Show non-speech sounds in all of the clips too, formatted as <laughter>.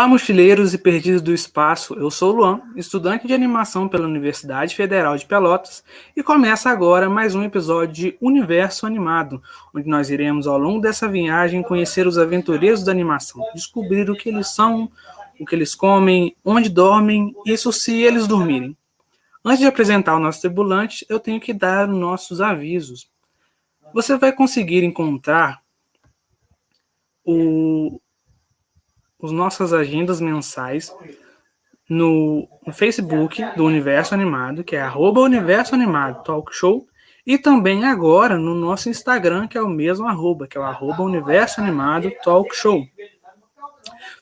Olá, mochileiros e perdidos do espaço. Eu sou o Luan, estudante de animação pela Universidade Federal de Pelotas, e começa agora mais um episódio de Universo Animado, onde nós iremos, ao longo dessa viagem, conhecer os aventureiros da animação, descobrir o que eles são, o que eles comem, onde dormem, isso se eles dormirem. Antes de apresentar o nosso tribulante, eu tenho que dar nossos avisos. Você vai conseguir encontrar o, as nossas agendas mensais no, no, Facebook do Universo Animado, que é arroba Universo Animado Talk Show, e também agora no nosso Instagram, que é o mesmo arroba, que é o arroba Universo Animado Talk Show.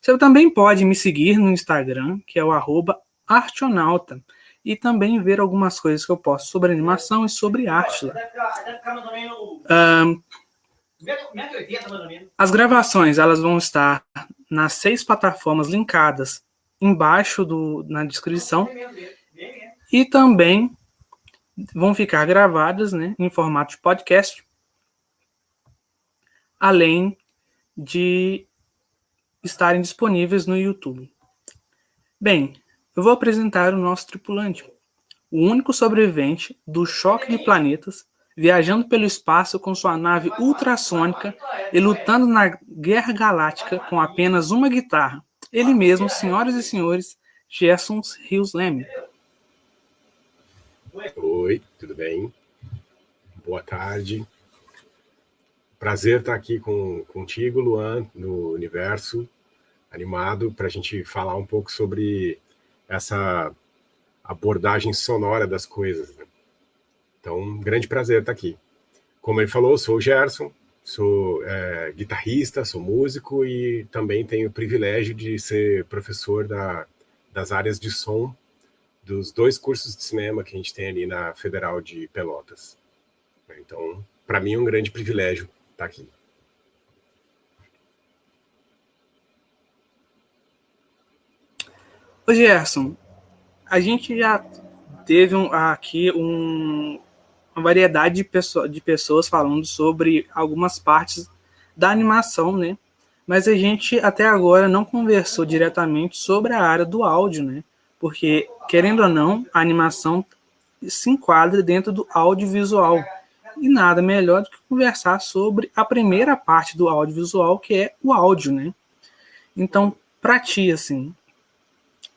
Você também pode me seguir no Instagram, que é o arroba Artionauta, e também ver algumas coisas que eu posto sobre animação e sobre arte lá. Um, as gravações elas vão estar nas seis plataformas linkadas embaixo do, na descrição e também vão ficar gravadas né, em formato de podcast, além de estarem disponíveis no YouTube. Bem, eu vou apresentar o nosso tripulante, o único sobrevivente do choque de planetas viajando pelo espaço com sua nave ultrassônica e lutando na Guerra Galáctica com apenas uma guitarra. Ele mesmo, senhoras e senhores, Gerson Rios Leme. Oi, tudo bem? Boa tarde. Prazer estar aqui com, contigo, Luan, no Universo Animado, para a gente falar um pouco sobre essa abordagem sonora das coisas. Então, um grande prazer estar aqui. Como ele falou, sou o Gerson, sou é, guitarrista, sou músico e também tenho o privilégio de ser professor da, das áreas de som dos dois cursos de cinema que a gente tem ali na Federal de Pelotas. Então, para mim é um grande privilégio estar aqui. Ô Gerson, a gente já teve um, aqui um, uma variedade de, pessoa, de pessoas falando sobre algumas partes da animação, né? Mas a gente até agora não conversou diretamente sobre a área do áudio, né? Porque, querendo ou não, a animação se enquadra dentro do audiovisual. E nada melhor do que conversar sobre a primeira parte do audiovisual, que é o áudio, né? Então, para ti, assim,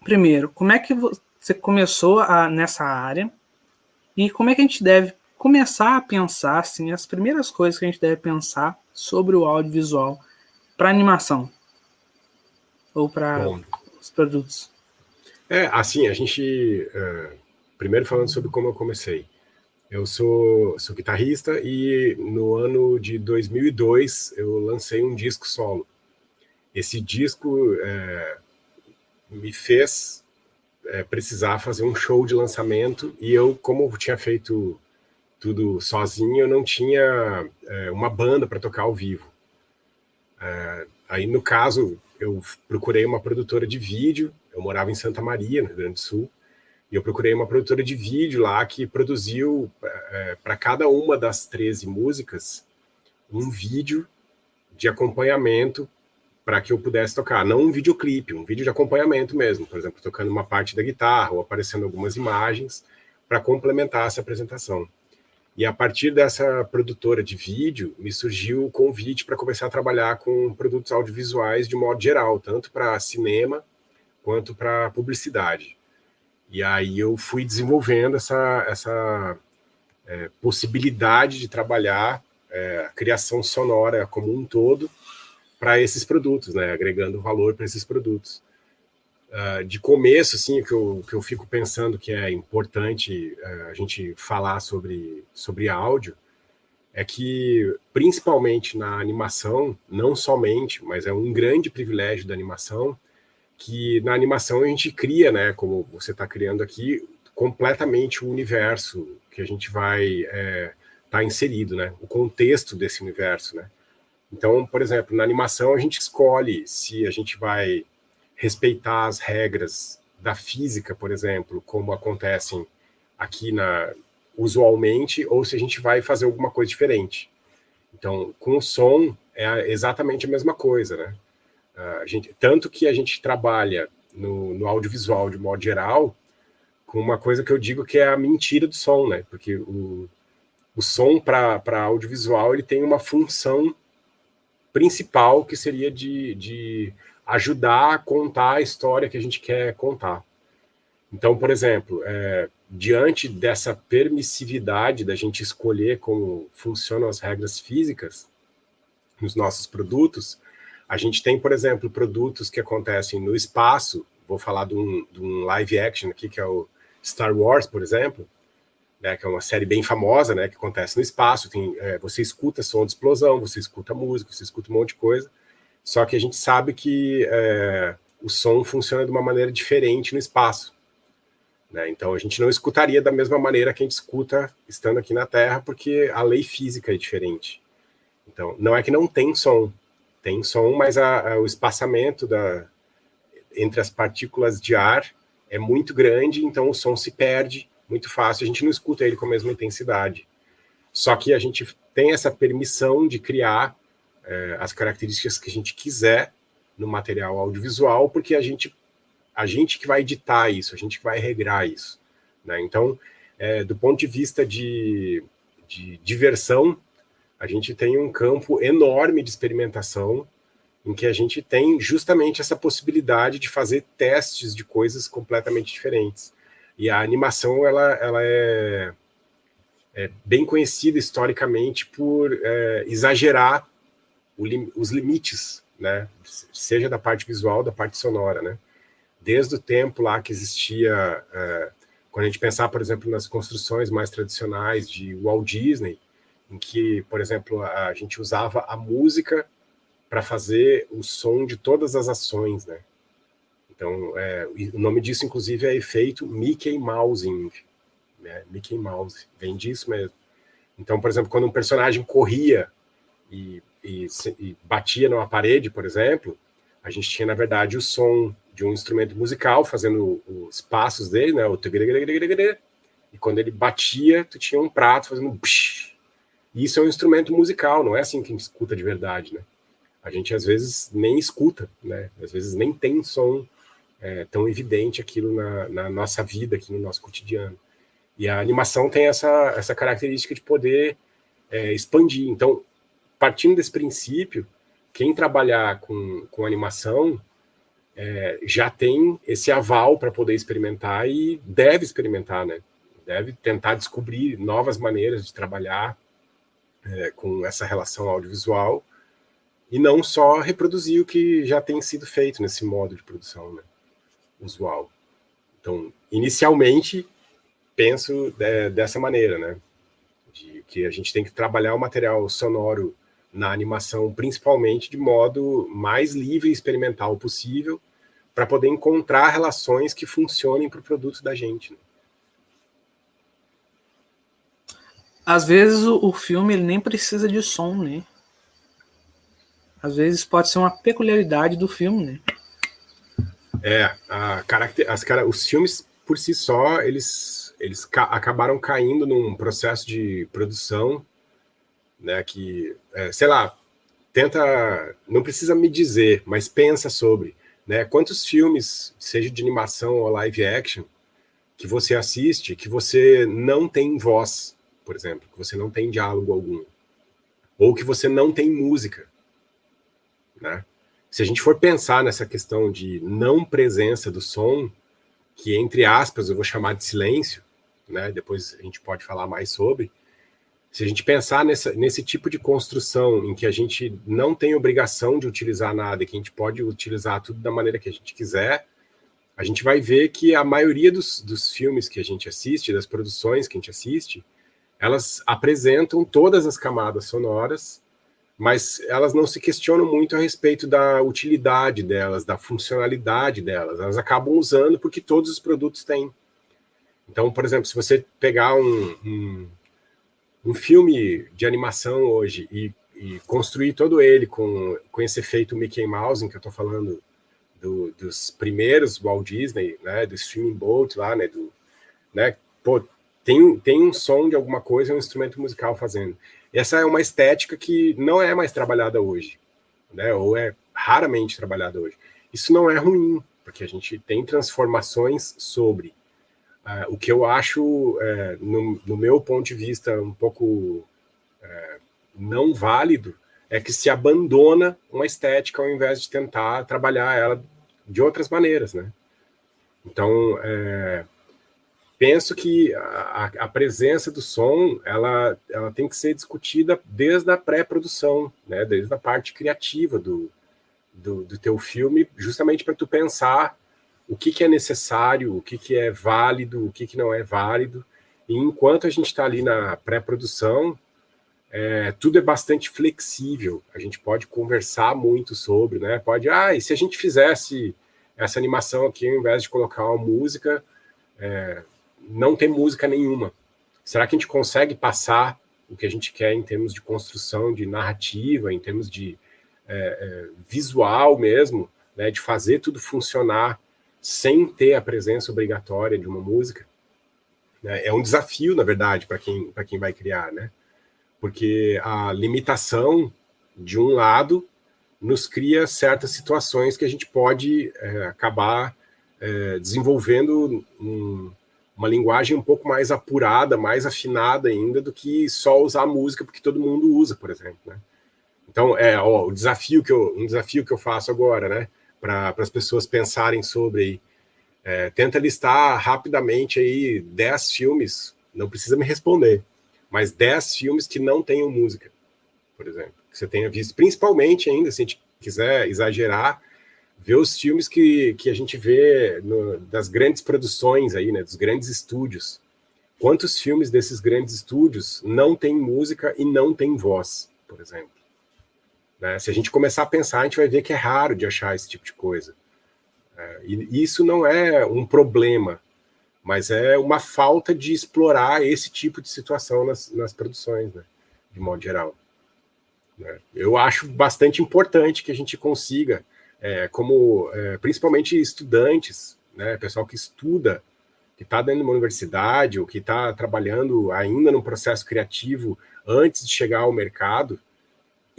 primeiro, como é que você começou a, nessa área? E como é que a gente deve começar a pensar assim, as primeiras coisas que a gente deve pensar sobre o audiovisual para animação ou para os produtos? É, assim, a gente. Uh, primeiro falando sobre como eu comecei. Eu sou, sou guitarrista e no ano de 2002 eu lancei um disco solo. Esse disco é, me fez é, precisar fazer um show de lançamento e eu, como tinha feito tudo sozinho, eu não tinha é, uma banda para tocar ao vivo. É, aí, no caso, eu procurei uma produtora de vídeo, eu morava em Santa Maria, no Rio Grande do Sul, e eu procurei uma produtora de vídeo lá que produziu é, para cada uma das 13 músicas um vídeo de acompanhamento para que eu pudesse tocar, não um videoclipe, um vídeo de acompanhamento mesmo, por exemplo, tocando uma parte da guitarra ou aparecendo algumas imagens para complementar essa apresentação. E a partir dessa produtora de vídeo, me surgiu o convite para começar a trabalhar com produtos audiovisuais de modo geral, tanto para cinema quanto para publicidade. E aí eu fui desenvolvendo essa, essa é, possibilidade de trabalhar é, a criação sonora como um todo para esses produtos, né, agregando valor para esses produtos uh, de começo, assim, que eu, que eu fico pensando que é importante uh, a gente falar sobre, sobre áudio, é que, principalmente na animação, não somente, mas é um grande privilégio da animação, que na animação a gente cria, né, como você está criando aqui, completamente o universo que a gente vai estar é, tá inserido, né, o contexto desse universo, né. Então, por exemplo, na animação a gente escolhe se a gente vai respeitar as regras da física, por exemplo, como acontecem aqui na usualmente, ou se a gente vai fazer alguma coisa diferente. Então, com o som é exatamente a mesma coisa, né? a gente, tanto que a gente trabalha no, no audiovisual de modo geral com uma coisa que eu digo que é a mentira do som, né? Porque o, o som para audiovisual ele tem uma função principal que seria de, de ajudar a contar a história que a gente quer contar. Então, por exemplo, é, diante dessa permissividade da gente escolher como funcionam as regras físicas nos nossos produtos, a gente tem, por exemplo, produtos que acontecem no espaço. Vou falar de um, de um live action aqui, que é o Star Wars, por exemplo, né, que é uma série bem famosa, né, que acontece no espaço. Tem, é, você escuta som de explosão, você escuta música, você escuta um monte de coisa. Só que a gente sabe que é, o som funciona de uma maneira diferente no espaço. Né? Então a gente não escutaria da mesma maneira que a gente escuta estando aqui na Terra, porque a lei física é diferente. Então não é que não tem som, tem som, mas a, a, o espaçamento da, entre as partículas de ar é muito grande, então o som se perde muito fácil, a gente não escuta ele com a mesma intensidade. Só que a gente tem essa permissão de criar é, as características que a gente quiser no material audiovisual, porque a gente a gente que vai editar isso, a gente que vai regrar isso. Né? Então, é, do ponto de vista de, de diversão, a gente tem um campo enorme de experimentação em que a gente tem justamente essa possibilidade de fazer testes de coisas completamente diferentes. E a animação ela, ela é, é bem conhecida historicamente por é, exagerar os limites, né? seja da parte visual, da parte sonora. Né? desde o tempo lá que existia, é, quando a gente pensar, por exemplo, nas construções mais tradicionais de Walt Disney, em que, por exemplo, a gente usava a música para fazer o som de todas as ações, né? Então, é, o nome disso, inclusive, é efeito Mickey Mousing, né? Mickey Mouse, vem disso mesmo. Então, por exemplo, quando um personagem corria e, e, e batia numa parede, por exemplo, a gente tinha, na verdade, o som de um instrumento musical, fazendo os passos dele, né? O e quando ele batia, tu tinha um prato fazendo. E isso é um instrumento musical, não é assim que escuta de verdade, né? A gente às vezes nem escuta, né? Às vezes nem tem som é, tão evidente aquilo na, na, nossa vida, aqui no nosso cotidiano. E a animação tem essa, essa característica de poder é, expandir. Então, partindo desse princípio, quem trabalhar com, com animação é, já tem esse aval para poder experimentar e deve experimentar, né? Deve tentar descobrir novas maneiras de trabalhar é, com essa relação audiovisual e não só reproduzir o que já tem sido feito nesse modo de produção né, usual. Então, inicialmente, penso é, dessa maneira, né? De que a gente tem que trabalhar o material sonoro na animação, principalmente de modo mais livre e experimental possível, para poder encontrar relações que funcionem para o produto da gente. Né? Às vezes o, o filme ele nem precisa de som, né? Às vezes pode ser uma peculiaridade do filme, né? É, a caracter, as, cara, os filmes por si só, eles, eles ca acabaram caindo num processo de produção né, que, é, sei lá, tenta, não precisa me dizer, mas pensa sobre, né, quantos filmes, seja de animação ou live action, que você assiste, que você não tem voz, por exemplo, que você não tem diálogo algum, ou que você não tem música, né? Se a gente for pensar nessa questão de não presença do som, que entre aspas eu vou chamar de silêncio, né? Depois a gente pode falar mais sobre, se a gente pensar nessa, nesse tipo de construção em que a gente não tem obrigação de utilizar nada, que a gente pode utilizar tudo da maneira que a gente quiser, a gente vai ver que a maioria dos, dos filmes que a gente assiste, das produções que a gente assiste, elas apresentam todas as camadas sonoras, mas elas não se questionam muito a respeito da utilidade delas, da funcionalidade delas. Elas acabam usando porque todos os produtos têm. Então, por exemplo, se você pegar um, um um filme de animação hoje e, e, construir todo ele com, com esse efeito Mickey Mouse, em que eu estou falando do, dos primeiros Walt Disney, né, do Streaming Boat lá, né, do, né, pô, tem, tem um som de alguma coisa, um instrumento musical fazendo. Essa é uma estética que não é mais trabalhada hoje. né? Ou é raramente trabalhado hoje. Isso não é ruim, porque a gente tem transformações sobre. Uh, o que eu acho, uh, no, no, meu ponto de vista, um pouco uh, não válido, é que se abandona uma estética ao invés de tentar trabalhar ela de outras maneiras, né? Então, é, penso que a, a, presença do som ela, ela tem que ser discutida desde a pré-produção, né? Desde a parte criativa do, do, do teu filme, justamente para tu pensar o que, que é necessário, o que, que é válido, o que, que não é válido. E enquanto a gente está ali na pré-produção, é, tudo é bastante flexível. A gente pode conversar muito sobre, né? Pode, ah, e se a gente fizesse essa animação aqui, ao invés de colocar uma música, é, não tem música nenhuma. Será que a gente consegue passar o que a gente quer em termos de construção, de narrativa, em termos de é, é, visual mesmo, né, de fazer tudo funcionar sem ter a presença obrigatória de uma música? Né? É um desafio, na verdade, para quem, quem vai criar, né? Porque a limitação, de um lado, nos cria certas situações que a gente pode é, acabar é, desenvolvendo um, uma linguagem um pouco mais apurada, mais afinada ainda do que só usar música porque todo mundo usa, por exemplo, né? Então, é ó, o desafio que eu, um desafio que eu faço agora, né, para as pessoas pensarem sobre aí, é, tenta listar rapidamente aí 10 filmes, não precisa me responder, mas 10 filmes que não tenham música, por exemplo que você tenha visto, principalmente ainda, se a gente quiser exagerar, ver os filmes que, que a gente vê no, das grandes produções aí, né, dos grandes estúdios. Quantos filmes desses grandes estúdios não tem música e não tem voz, por exemplo? Né? Se a gente começar a pensar, a gente vai ver que é raro de achar esse tipo de coisa. É, e isso não é um problema, mas é uma falta de explorar esse tipo de situação nas, nas produções, né, de modo geral. Né? Eu acho bastante importante que a gente consiga, é, como é, principalmente estudantes, né, pessoal que estuda, que está dentro de uma universidade ou que está trabalhando ainda no processo criativo antes de chegar ao mercado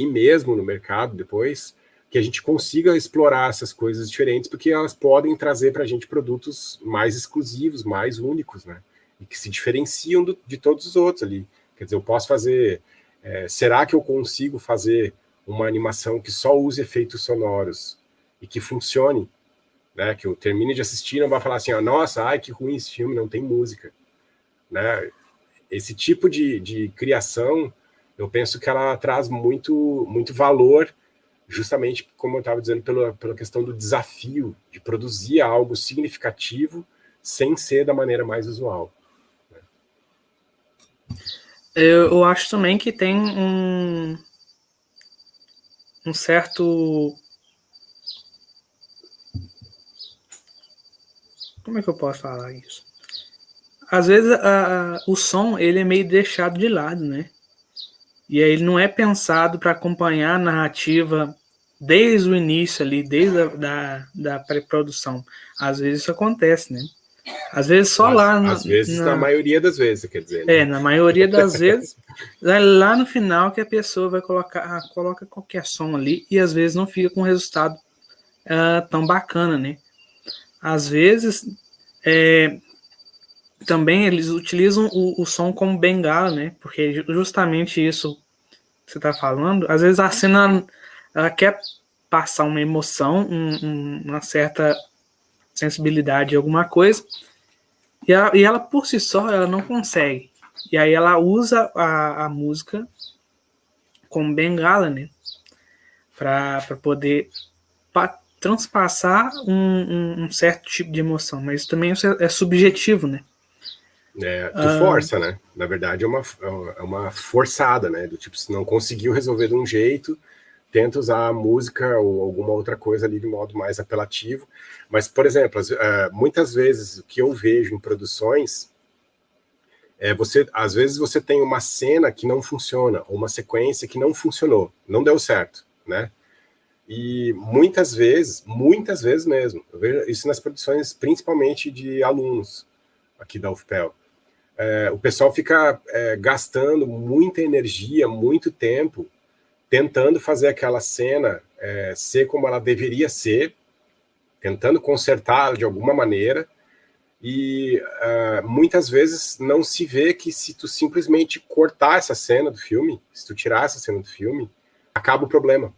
e mesmo no mercado depois, que a gente consiga explorar essas coisas diferentes, porque elas podem trazer para a gente produtos mais exclusivos, mais únicos, né? E que se diferenciam do, de todos os outros ali. Quer dizer, eu posso fazer é, será que eu consigo fazer uma animação que só use efeitos sonoros e que funcione? Né, que eu termine de assistir não vai falar assim, ó, nossa, ai, que ruim esse filme, não tem música. Né? Esse tipo de, de criação, eu penso que ela traz muito, muito valor, justamente, como eu estava dizendo, pela, pela questão do desafio de produzir algo significativo sem ser da maneira mais usual. Né? Eu, eu acho também que tem um, um certo. Como é que eu posso falar isso? Às vezes a, o som ele é meio deixado de lado, né? E aí ele não é pensado para acompanhar a narrativa desde o início ali, desde a da, da pré-produção. Às vezes isso acontece, né? Às vezes só às, lá. No, às vezes, na, na, maioria das vezes, quer dizer. Né? É, na maioria das vezes, <laughs> é lá no final que a pessoa vai colocar, ah, coloca qualquer som ali e às vezes não fica com resultado uh, tão bacana, né? Às vezes, é, também eles utilizam o, o, som como bengala, né? Porque justamente isso você está falando, às vezes a cena ela quer passar uma emoção, um, um, uma certa sensibilidade alguma coisa, e ela, e ela, por si só ela não consegue. E aí ela usa a, a música como bengala, né? Para poder pa, transpassar um, um, um, certo tipo de emoção, mas também é, é subjetivo, né? É, tu ah, força, né? Na verdade é uma, é uma forçada, né? Do tipo, se não conseguiu resolver de um jeito, tenta usar a música ou alguma outra coisa ali de modo mais apelativo. Mas, por exemplo, eh, muitas vezes o que eu vejo em produções é você, às vezes você tem uma cena que não funciona, ou uma sequência que não funcionou, não deu certo, né? E muitas vezes, muitas vezes mesmo, eu vejo isso nas produções, principalmente de alunos aqui da UFPEL. É, o pessoal fica é, gastando muita energia, muito tempo tentando fazer aquela cena é, ser como ela deveria ser, tentando consertar de alguma maneira, e uh, muitas vezes não se vê que se tu simplesmente cortar essa cena do filme, se tu tirar essa cena do filme, acaba o problema.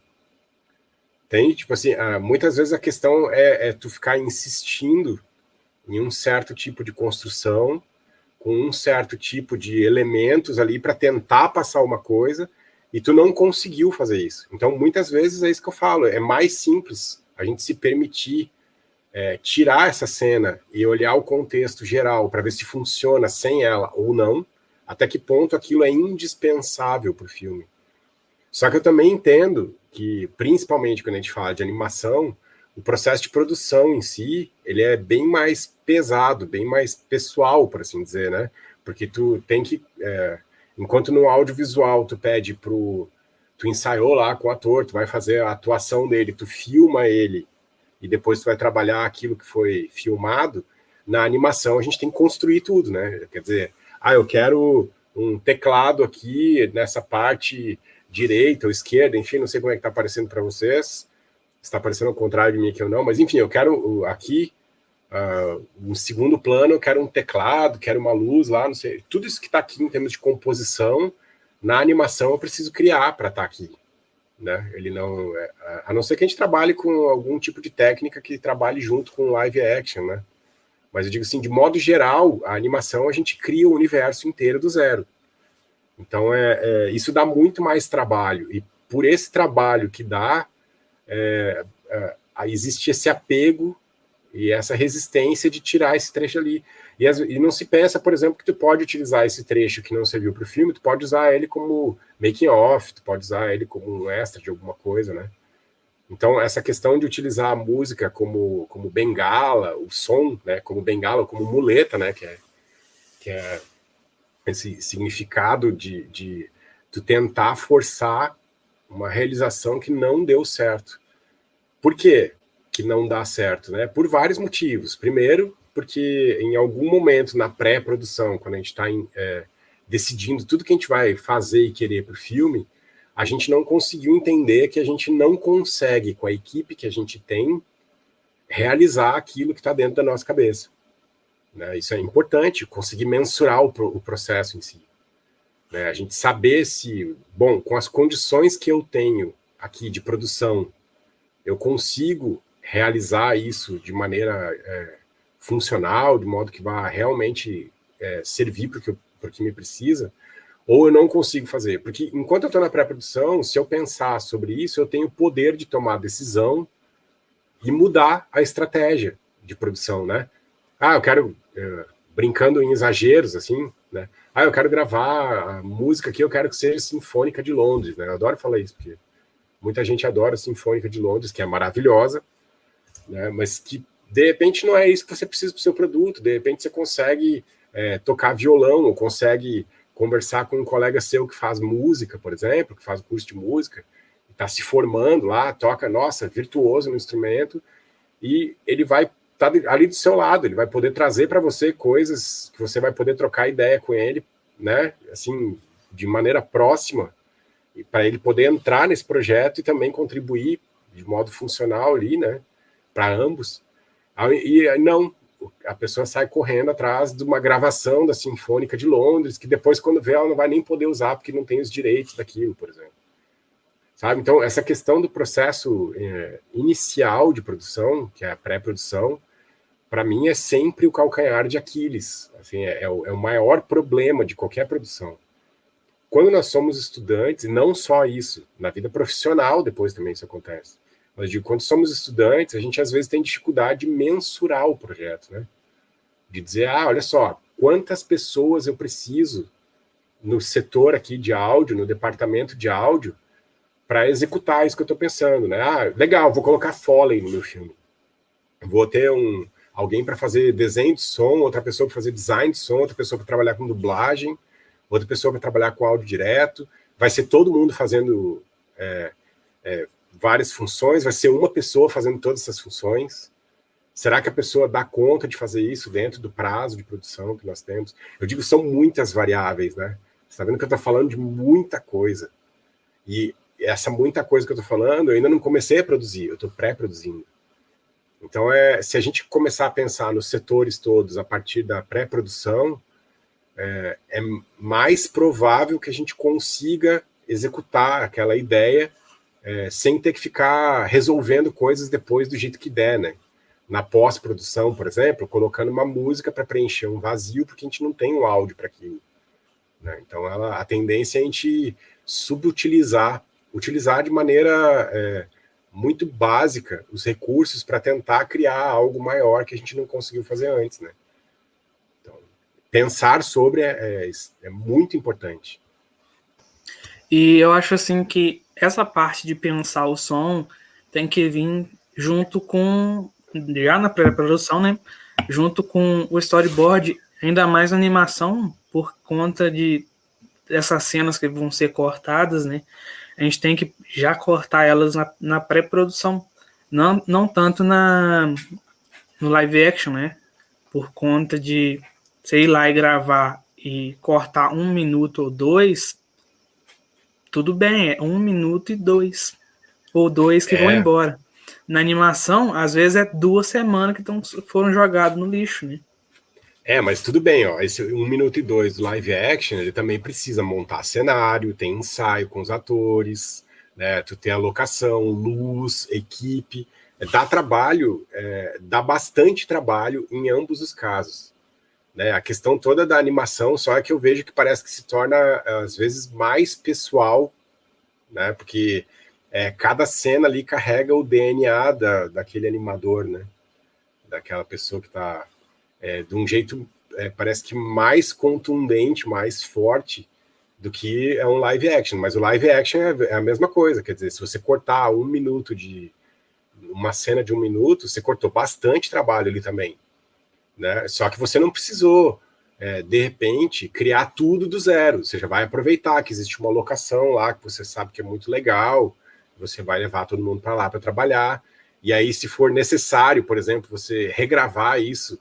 Tem, tipo assim, uh, muitas vezes a questão é, é, tu ficar insistindo em um certo tipo de construção, com um certo tipo de elementos ali para tentar passar uma coisa, e tu não conseguiu fazer isso. Então, muitas vezes é isso que eu falo, é mais simples a gente se permitir é, tirar essa cena e olhar o contexto geral para ver se funciona sem ela ou não, até que ponto aquilo é indispensável para o filme. Só que eu também entendo que, principalmente quando a gente fala de animação, o processo de produção em si, ele é bem mais pesado, bem mais pessoal, por assim dizer, né? Porque tu tem que, é, enquanto no audiovisual tu pede pro, tu ensaiou lá com o ator, tu vai fazer a atuação dele, tu filma ele e depois tu vai trabalhar aquilo que foi filmado, na animação a gente tem que construir tudo, né? Quer dizer, ah, eu quero um teclado aqui nessa parte direita ou esquerda, enfim, não sei como é que tá aparecendo para vocês, está aparecendo ao contrário de mim aqui ou não, mas enfim, eu quero aqui uh, um segundo plano, eu quero um teclado, quero uma luz lá, não sei, tudo isso que está aqui em termos de composição, na animação eu preciso criar para estar tá aqui né? Ele não, é, a não ser que a gente trabalhe com algum tipo de técnica que trabalhe junto com live action, né? Mas eu digo assim, de modo geral, a animação a gente cria o universo inteiro do zero. Então é, é isso dá muito mais trabalho e por esse trabalho que dá, é, é, existe esse apego e essa resistência de tirar esse trecho ali. E, e, não se pensa, por exemplo, que tu pode utilizar esse trecho que não serviu para o filme, tu pode usar ele como making off, tu pode usar ele como um extra de alguma coisa, né? Então, essa questão de utilizar a música como, como bengala, o som, né, como bengala, como muleta, né, que é, que é esse significado de, de tu tentar forçar uma realização que não deu certo. Por quê? que não dá certo, né? Por vários motivos. Primeiro, porque em algum momento na pré-produção, quando a gente está é, decidindo tudo que a gente vai fazer e querer para o filme, a gente não conseguiu entender que a gente não consegue, com a equipe que a gente tem, realizar aquilo que está dentro da nossa cabeça. Né? Isso é importante, conseguir mensurar o, o processo em si. Né? A gente saber se, bom, com as condições que eu tenho aqui de produção, eu consigo realizar isso de maneira é, funcional, de modo que vá realmente é, servir para o que me precisa, ou eu não consigo fazer. Porque enquanto eu estou na pré-produção, se eu pensar sobre isso, eu tenho o poder de tomar decisão e mudar a estratégia de produção, né? Ah, eu quero, é, brincando em exageros, assim, né? Ah, eu quero gravar a música aqui, eu quero que seja Sinfônica de Londres, né? Eu adoro falar isso, porque muita gente adora a Sinfônica de Londres, que é maravilhosa, né? Mas que de repente não é isso que você precisa para o seu produto. De repente você consegue é, tocar violão ou consegue conversar com um colega seu que faz música, por exemplo, que faz curso de música, está se formando lá, toca, nossa, virtuoso no instrumento, e ele vai estar tá ali do seu lado, ele vai poder trazer para você coisas que você vai poder trocar ideia com ele, né? Assim, de maneira próxima, para ele poder entrar nesse projeto e também contribuir de modo funcional ali, né? para ambos. E não, a pessoa sai correndo atrás de uma gravação da Sinfônica de Londres, que depois, quando vê, ela não vai nem poder usar, porque não tem os direitos daquilo, por exemplo. Sabe? Então, essa questão do processo é, inicial de produção, que é a pré-produção, para mim é sempre o calcanhar de Aquiles. Assim, é, é, o, é o maior problema de qualquer produção. Quando nós somos estudantes, e não só isso, na vida profissional depois também isso acontece mas de quando somos estudantes, a gente às vezes tem dificuldade de mensurar o projeto, né? De dizer, ah, olha só, quantas pessoas eu preciso no setor aqui de áudio, no departamento de áudio, para executar isso que eu estou pensando, né? Ah, legal, vou colocar Foley no meu filme. Vou ter um alguém para fazer desenho de som, outra pessoa para fazer design de som, outra pessoa para trabalhar com dublagem, outra pessoa para trabalhar com áudio direto. Vai ser todo mundo fazendo é, é, várias funções, vai ser uma pessoa fazendo todas essas funções. Será que a pessoa dá conta de fazer isso dentro do prazo de produção que nós temos? Eu digo, são muitas variáveis, né? Você está vendo que eu estou falando de muita coisa. E essa muita coisa que eu tô falando, eu ainda não comecei a produzir, eu tô pré-produzindo. Então, é, se a gente começar a pensar nos setores todos a partir da pré-produção, é, é mais provável que a gente consiga executar aquela ideia é, sem ter que ficar resolvendo coisas depois do jeito que der, né? Na pós-produção, por exemplo, colocando uma música para preencher um vazio, porque a gente não tem um áudio para aquilo. Né? Então, ela, a tendência é a gente subutilizar, utilizar de maneira é, muito básica os recursos para tentar criar algo maior que a gente não conseguiu fazer antes, né? Pensar sobre é, é, é muito importante. E eu acho assim que essa parte de pensar o som tem que vir junto com já na pré-produção, né? Junto com o storyboard, ainda mais a animação por conta de essas cenas que vão ser cortadas, né? A gente tem que já cortar elas na, na pré-produção, não, não tanto na no live action, né? Por conta de você ir lá e gravar e cortar um minuto ou dois, tudo bem, é um minuto e dois. Ou dois que é. vão embora. Na animação, às vezes é duas semanas que tão, foram jogados no lixo, né? É, mas tudo bem, ó. Esse um minuto e dois do live action, ele também precisa montar cenário, tem ensaio com os atores, né? Tu tem alocação, luz, equipe. Dá trabalho, é, dá bastante trabalho em ambos os casos. Né? A questão toda da animação só é que eu vejo que parece que se torna, às vezes, mais pessoal, né? porque é, cada cena ali carrega o DNA da, daquele animador, né? daquela pessoa que está é, de um jeito, é, parece que mais contundente, mais forte do que é um live action. Mas o live action é, é a mesma coisa, quer dizer, se você cortar um minuto de uma cena de um minuto, você cortou bastante trabalho ali também né? Só que você não precisou, é, de repente, criar tudo do zero. Você já vai aproveitar que existe uma locação lá que você sabe que é muito legal, você vai levar todo mundo para lá para trabalhar. E aí, se for necessário, por exemplo, você regravar isso,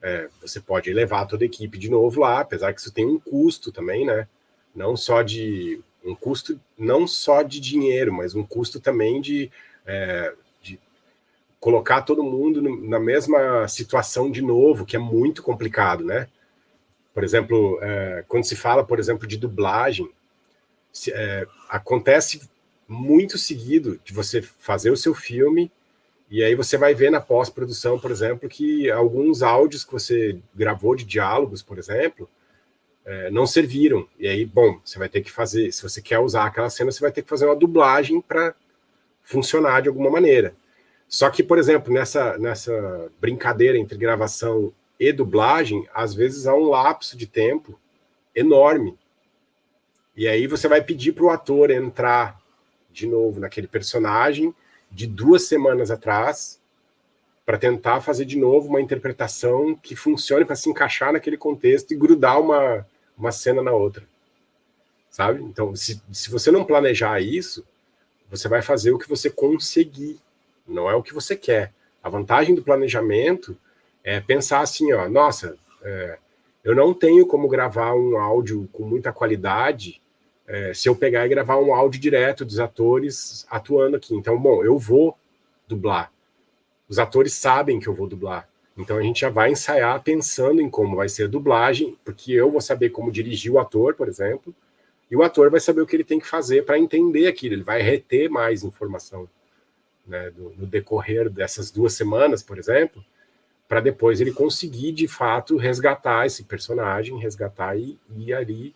é, você pode levar toda a equipe de novo lá, apesar que isso tem um custo também, né? Não só de um custo não só de dinheiro, mas um custo também de é, colocar todo mundo na mesma situação de novo, que é muito complicado, né? Por exemplo, é, quando se fala, por exemplo, de dublagem, se, é, acontece muito seguido de você fazer o seu filme e aí você vai ver na pós-produção, por exemplo, que alguns áudios que você gravou de diálogos, por exemplo, é, não serviram. E aí, bom, você vai ter que fazer, se você quer usar aquela cena, você vai ter que fazer uma dublagem para funcionar de alguma maneira. Só que, por exemplo, nessa, nessa brincadeira entre gravação e dublagem, às vezes há um lapso de tempo enorme. E aí você vai pedir para o ator entrar de novo naquele personagem de duas semanas atrás para tentar fazer de novo uma interpretação que funcione para se encaixar naquele contexto e grudar uma, uma cena na outra. Sabe? Então, se, se você não planejar isso, você vai fazer o que você conseguir não é o que você quer. A vantagem do planejamento é pensar assim, ó, nossa, é, eu não tenho como gravar um áudio com muita qualidade é, se eu pegar e gravar um áudio direto dos atores atuando aqui. Então, bom, eu vou dublar. Os atores sabem que eu vou dublar. Então a gente já vai ensaiar pensando em como vai ser a dublagem, porque eu vou saber como dirigir o ator, por exemplo, e o ator vai saber o que ele tem que fazer para entender aquilo, ele vai reter mais informação né, do, no decorrer dessas duas semanas, por exemplo, para depois ele conseguir de fato resgatar esse personagem, resgatar e ir ali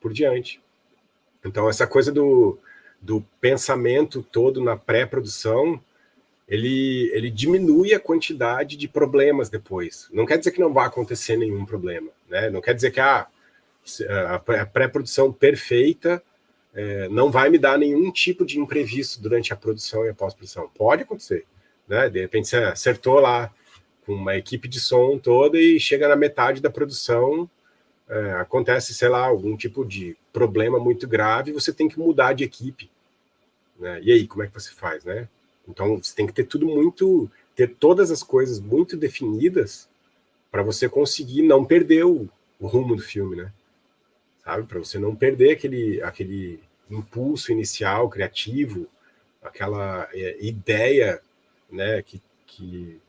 por diante. Então, essa coisa do, do pensamento todo na pré-produção, ele, ele diminui a quantidade de problemas depois. Não quer dizer que não vai acontecer nenhum problema, né? Não quer dizer que ah, a pré-produção perfeita é, não vai me dar nenhum tipo de imprevisto durante a produção e a pós-produção. Pode acontecer, né? De repente você acertou lá com uma equipe de som toda e chega na metade da produção, é, acontece, sei lá, algum tipo de problema muito grave, você tem que mudar de equipe. Né? E aí, como é que você faz, né? Então, você tem que ter tudo muito, ter todas as coisas muito definidas para você conseguir não perder o, o rumo do filme, né? Sabe? Para você não perder aquele, aquele impulso inicial, criativo, aquela é, ideia, né, que, que,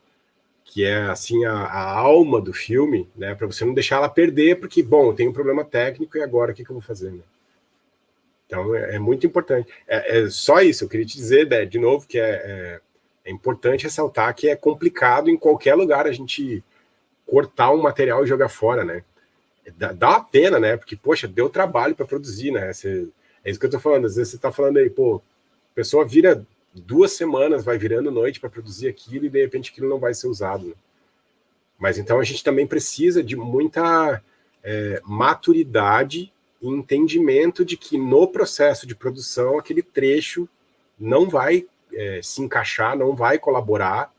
que é assim a, a alma do filme, né, para você não deixar ela perder, porque, bom, tem um problema técnico e agora o que, que eu vou fazer, né? Então é, é muito importante. É, é, só isso, eu queria te dizer, né, de novo, que é, é, é importante ressaltar que é complicado em qualquer lugar a gente cortar um material e jogar fora, né? Dá, dá uma pena, né? Porque, poxa, deu trabalho para produzir, né? Você, é isso que eu tô falando. Às vezes você tá falando aí, pô, a pessoa vira duas semanas, vai virando noite para produzir aquilo e de repente aquilo não vai ser usado. Né? Mas então a gente também precisa de muita é, maturidade e entendimento de que no processo de produção aquele trecho não vai é, se encaixar, não vai colaborar,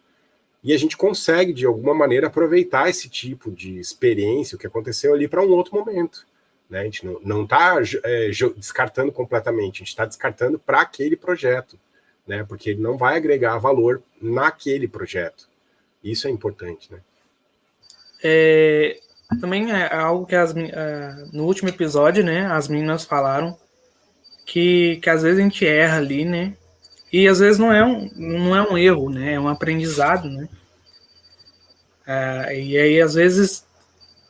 e a gente consegue, de alguma maneira, aproveitar esse tipo de experiência, o que aconteceu ali, para um outro momento. Né? A gente não está é, descartando completamente, a gente está descartando para aquele projeto, né? porque ele não vai agregar valor naquele projeto. Isso é importante. Né? É, também é algo que as, é, no último episódio, né, as meninas falaram que, que às vezes a gente erra ali, né? E às vezes não é um, não é um erro, né? É um aprendizado, né? É, e aí, às vezes,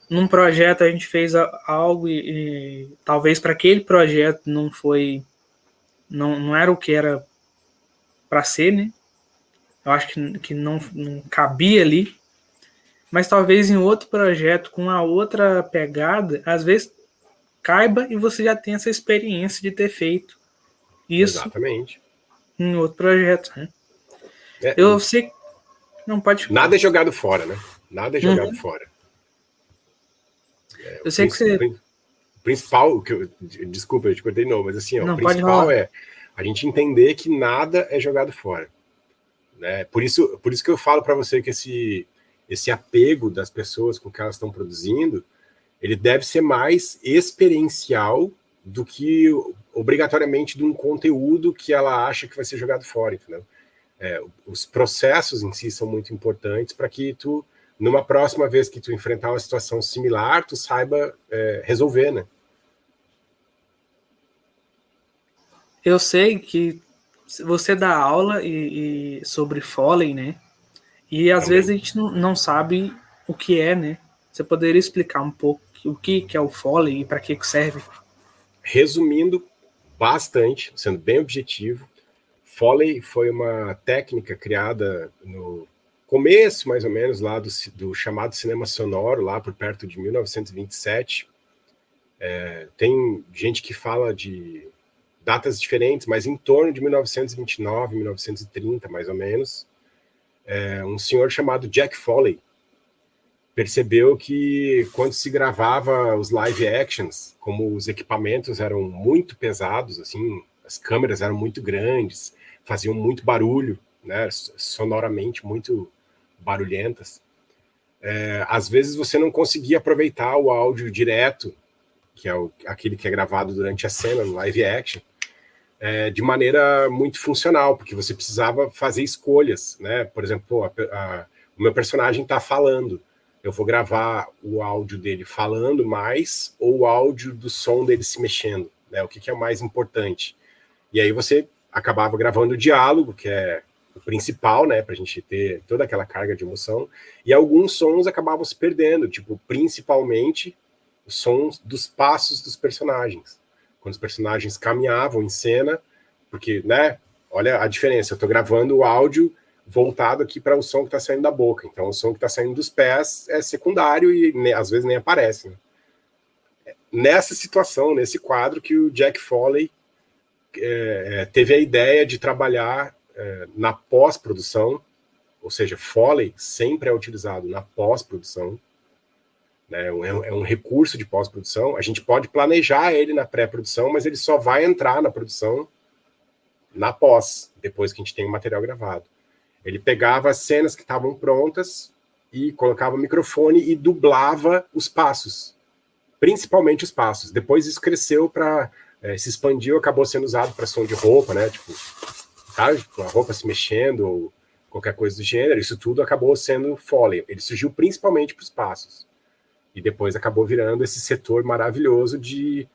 num projeto a gente fez algo e, e talvez para aquele projeto não foi. Não, não era o que era para ser, né? Eu acho que, que não, não cabia ali. Mas talvez em outro projeto, com a outra pegada, às vezes caiba e você já tem essa experiência de ter feito isso. Exatamente em outro projeto. Né? É, eu sei. Não pode. Nada é jogado fora, né? Nada é jogado uhum. fora. É, eu sei que você. O principal, que eu, desculpa, eu te cortei de novo, mas assim, ó, não, o principal é a gente entender que nada é jogado fora. Né? Por, isso, por isso que eu falo para você que esse, esse apego das pessoas com que elas estão produzindo, ele deve ser mais experiencial do que obrigatoriamente de um conteúdo que ela acha que vai ser jogado fora, entendeu? É, os processos em si são muito importantes para que tu, numa próxima vez que tu enfrentar uma situação similar, tu saiba é, resolver, né? Eu sei que você dá aula e, e sobre Foley, né? E às Também. vezes a gente não sabe o que é, né? Você poderia explicar um pouco o que, que é o Foley e para que serve? Resumindo bastante, sendo bem objetivo, Foley foi uma técnica criada no começo, mais ou menos, lá do, do chamado cinema sonoro, lá por perto de 1927. É, tem gente que fala de datas diferentes, mas em torno de 1929, 1930, mais ou menos. É, um senhor chamado Jack Foley, percebeu que quando se gravava os live actions, como os equipamentos eram muito pesados, assim, as câmeras eram muito grandes, faziam muito barulho, né, sonoramente muito barulhentas. É, às vezes você não conseguia aproveitar o áudio direto, que é o, aquele que é gravado durante a cena, no live action, é, de maneira muito funcional, porque você precisava fazer escolhas, né? Por exemplo, a, a, o meu personagem está falando, eu vou gravar o áudio dele falando mais ou o áudio do som dele se mexendo, né? O que, que é mais importante? E aí você acabava gravando o diálogo, que é o principal, né, para a gente ter toda aquela carga de emoção, e alguns sons acabavam se perdendo, tipo, principalmente os sons dos passos dos personagens. Quando os personagens caminhavam em cena, porque, né, olha a diferença, eu estou gravando o áudio voltado aqui para o som que está saindo da boca. Então, o som que está saindo dos pés é secundário e às vezes nem aparece. Né? Nessa situação, nesse quadro, que o Jack Foley é, é, teve a ideia de trabalhar é, na pós-produção, ou seja, Foley sempre é utilizado na pós-produção. Né? É, um, é um recurso de pós-produção. A gente pode planejar ele na pré-produção, mas ele só vai entrar na produção na pós, depois que a gente tem o material gravado. Ele pegava as cenas que estavam prontas e colocava o microfone e dublava os passos, principalmente os passos. Depois isso cresceu para é, se expandiu, acabou sendo usado para som de roupa, né? Tipo, sabe? Com a roupa se mexendo ou qualquer coisa do gênero. Isso tudo acabou sendo Foley. Ele surgiu principalmente para os passos e depois acabou virando esse setor maravilhoso de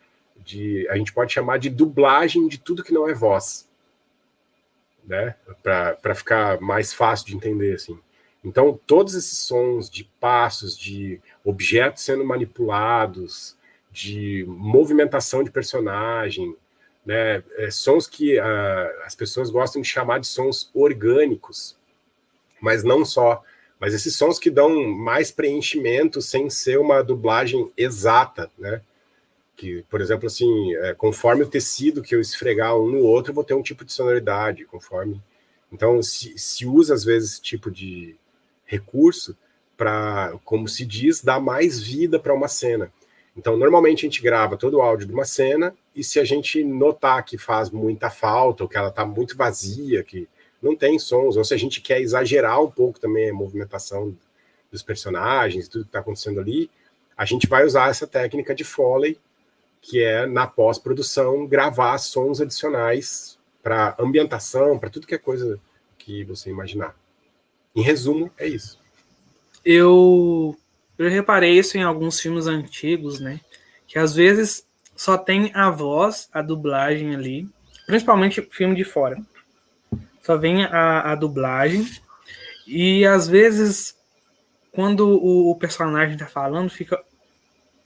de a gente pode chamar de dublagem de tudo que não é voz, né? Para ficar mais fácil de entender assim. Então, todos esses sons de passos, de objetos sendo manipulados, de movimentação de personagem, né? É, sons que uh, as pessoas gostam de chamar de sons orgânicos, mas não só. Mas esses sons que dão mais preenchimento sem ser uma dublagem exata, né? Que, por exemplo, assim, é, conforme o tecido que eu esfregar um no outro, eu vou ter um tipo de sonoridade, conforme. Então, se, se usa às vezes esse tipo de recurso para, como se diz, dar mais vida para uma cena. Então, normalmente a gente grava todo o áudio de uma cena, e se a gente notar que faz muita falta, ou que ela está muito vazia, que não tem sons, ou se a gente quer exagerar um pouco também a movimentação dos personagens, tudo que está acontecendo ali, a gente vai usar essa técnica de Foley, que é na pós-produção gravar sons adicionais para ambientação, para tudo que é coisa que você imaginar. Em resumo, é isso. Eu eu reparei isso em alguns filmes antigos, né? Que às vezes só tem a voz, a dublagem ali, principalmente filme de fora. Só vem a, a dublagem e às vezes quando o, o, personagem tá falando fica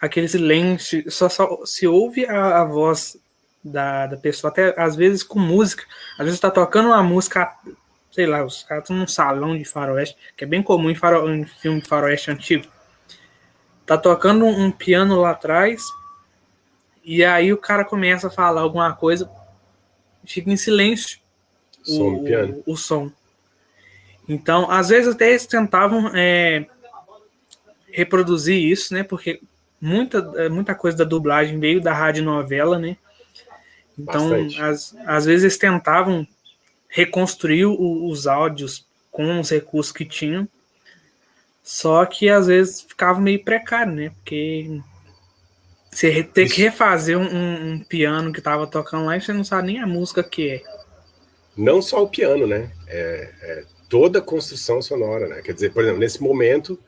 aquele silêncio, só, só se ouve a, a voz da, da pessoa, até às vezes com música. Às vezes tá tocando uma música, sei lá, os caras estão num salão de faroeste, que é bem comum em, faro, em filme de faroeste antigo. Tá tocando um piano lá atrás, e aí o cara começa a falar alguma coisa, fica em silêncio som o, piano. o, som. Então, às vezes até eles tentavam é, reproduzir isso, né? Porque muita, é, muita coisa da dublagem veio da rádio novela, né? Então, às, às vezes eles tentavam reconstruir o, os áudios com os recursos que tinham, só que às vezes ficava meio precário, né? Porque você ter Isso. que refazer um, um, piano que tava tocando lá e você não sabe nem a música que é. Não só o piano, né? É, é toda a construção sonora, né? Quer dizer, por exemplo, nesse momento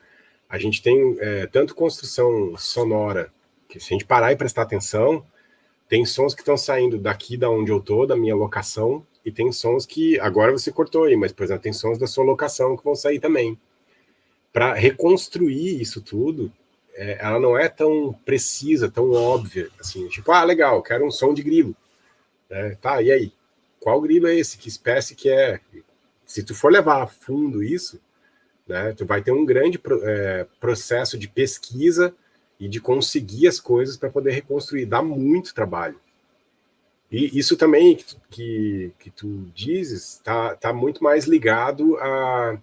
a gente tem é, tanto construção sonora que se a gente parar e prestar atenção, tem sons que estão saindo daqui da onde eu tô, da minha locação, e tem sons que agora você cortou aí, mas por exemplo, tem sons da sua locação que vão sair também para reconstruir isso tudo, é, ela não é tão precisa, tão óbvia, assim, tipo, ah, legal, quero um som de grilo. É, tá, e aí? Qual grilo é esse? Que espécie que é? Se tu for levar a fundo isso, né, tu vai ter um grande é, processo de pesquisa e de conseguir as coisas para poder reconstruir. Dá muito trabalho. E isso também que, que, que tu dizes está tá muito mais ligado a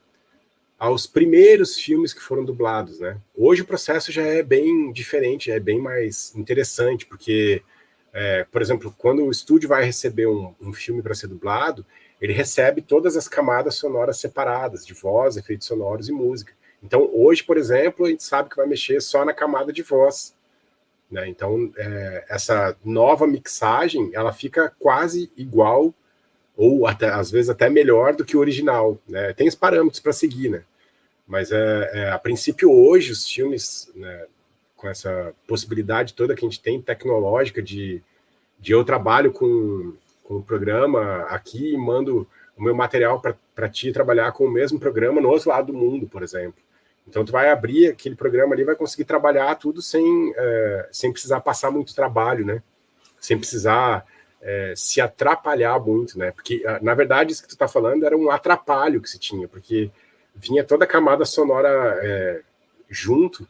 aos primeiros filmes que foram dublados, né? Hoje o processo já é bem diferente, é bem mais interessante, porque, é, por exemplo, quando o estúdio vai receber um, um filme para ser dublado, ele recebe todas as camadas sonoras separadas, de voz, efeitos sonoros e música. Então, hoje, por exemplo, a gente sabe que vai mexer só na camada de voz. Né? Então, é, essa nova mixagem, ela fica quase igual ou até, às vezes até melhor do que o original. Né? Tem os parâmetros para seguir, né? Mas é, é, a princípio hoje os filmes, né, com essa possibilidade toda que a gente tem tecnológica de, de eu trabalho com, com o programa aqui e mando o meu material para ti trabalhar com o mesmo programa no outro lado do mundo, por exemplo. Então tu vai abrir aquele programa ali, vai conseguir trabalhar tudo sem, é, sem precisar passar muito trabalho, né? Sem precisar é, se atrapalhar muito, né? Porque, na verdade, isso que tu está falando era um atrapalho que se tinha, porque vinha toda a camada sonora é, junto,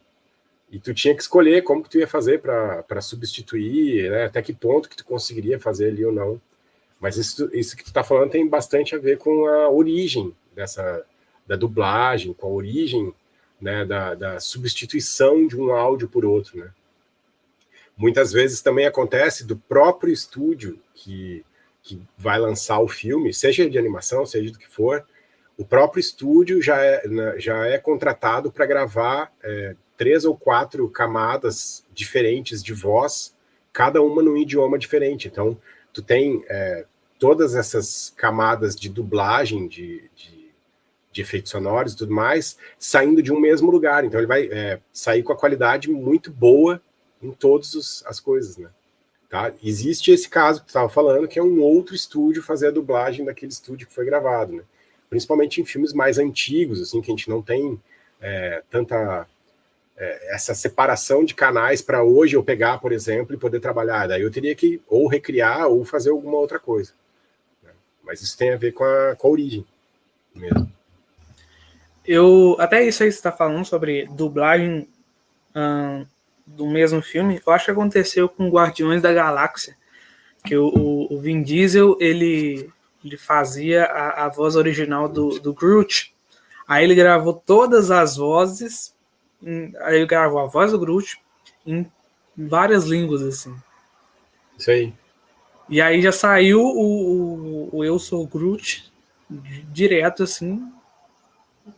e tu tinha que escolher como que tu ia fazer para substituir, né? Até que ponto que tu conseguiria fazer ali ou não. Mas isso, isso que tu está falando tem bastante a ver com a origem dessa da dublagem, com a origem né, da, da substituição de um áudio por outro, né? Muitas vezes também acontece do próprio estúdio que, que vai lançar o filme, seja de animação, seja do que for, o próprio estúdio já é, né, já é contratado para gravar é, três ou quatro camadas diferentes de voz, cada uma num idioma diferente. Então, tu tem é, todas essas camadas de dublagem, de, de, de, efeitos sonoros e tudo mais, saindo de um mesmo lugar. Então, ele vai é, sair com a qualidade muito boa em todas as coisas, né? Tá? Existe esse caso que tu estava falando, que é um outro estúdio fazer a dublagem daquele estúdio que foi gravado, né? Principalmente em filmes mais antigos, assim, que a gente não tem é, tanta é, essa separação de canais para hoje eu pegar, por exemplo, e poder trabalhar. Daí eu teria que ou recriar ou fazer alguma outra coisa. Né? Mas isso tem a ver com a, com a origem mesmo. Eu até isso aí você está falando sobre dublagem hum, do mesmo filme. Eu acho que aconteceu com Guardiões da Galáxia, que o, o Vin Diesel ele, ele fazia a, a voz original do, do Groot. Aí ele gravou todas as vozes, aí ele gravou a voz do Groot em várias línguas assim. Isso aí. E aí já saiu o, o, o Eu Sou Groot direto assim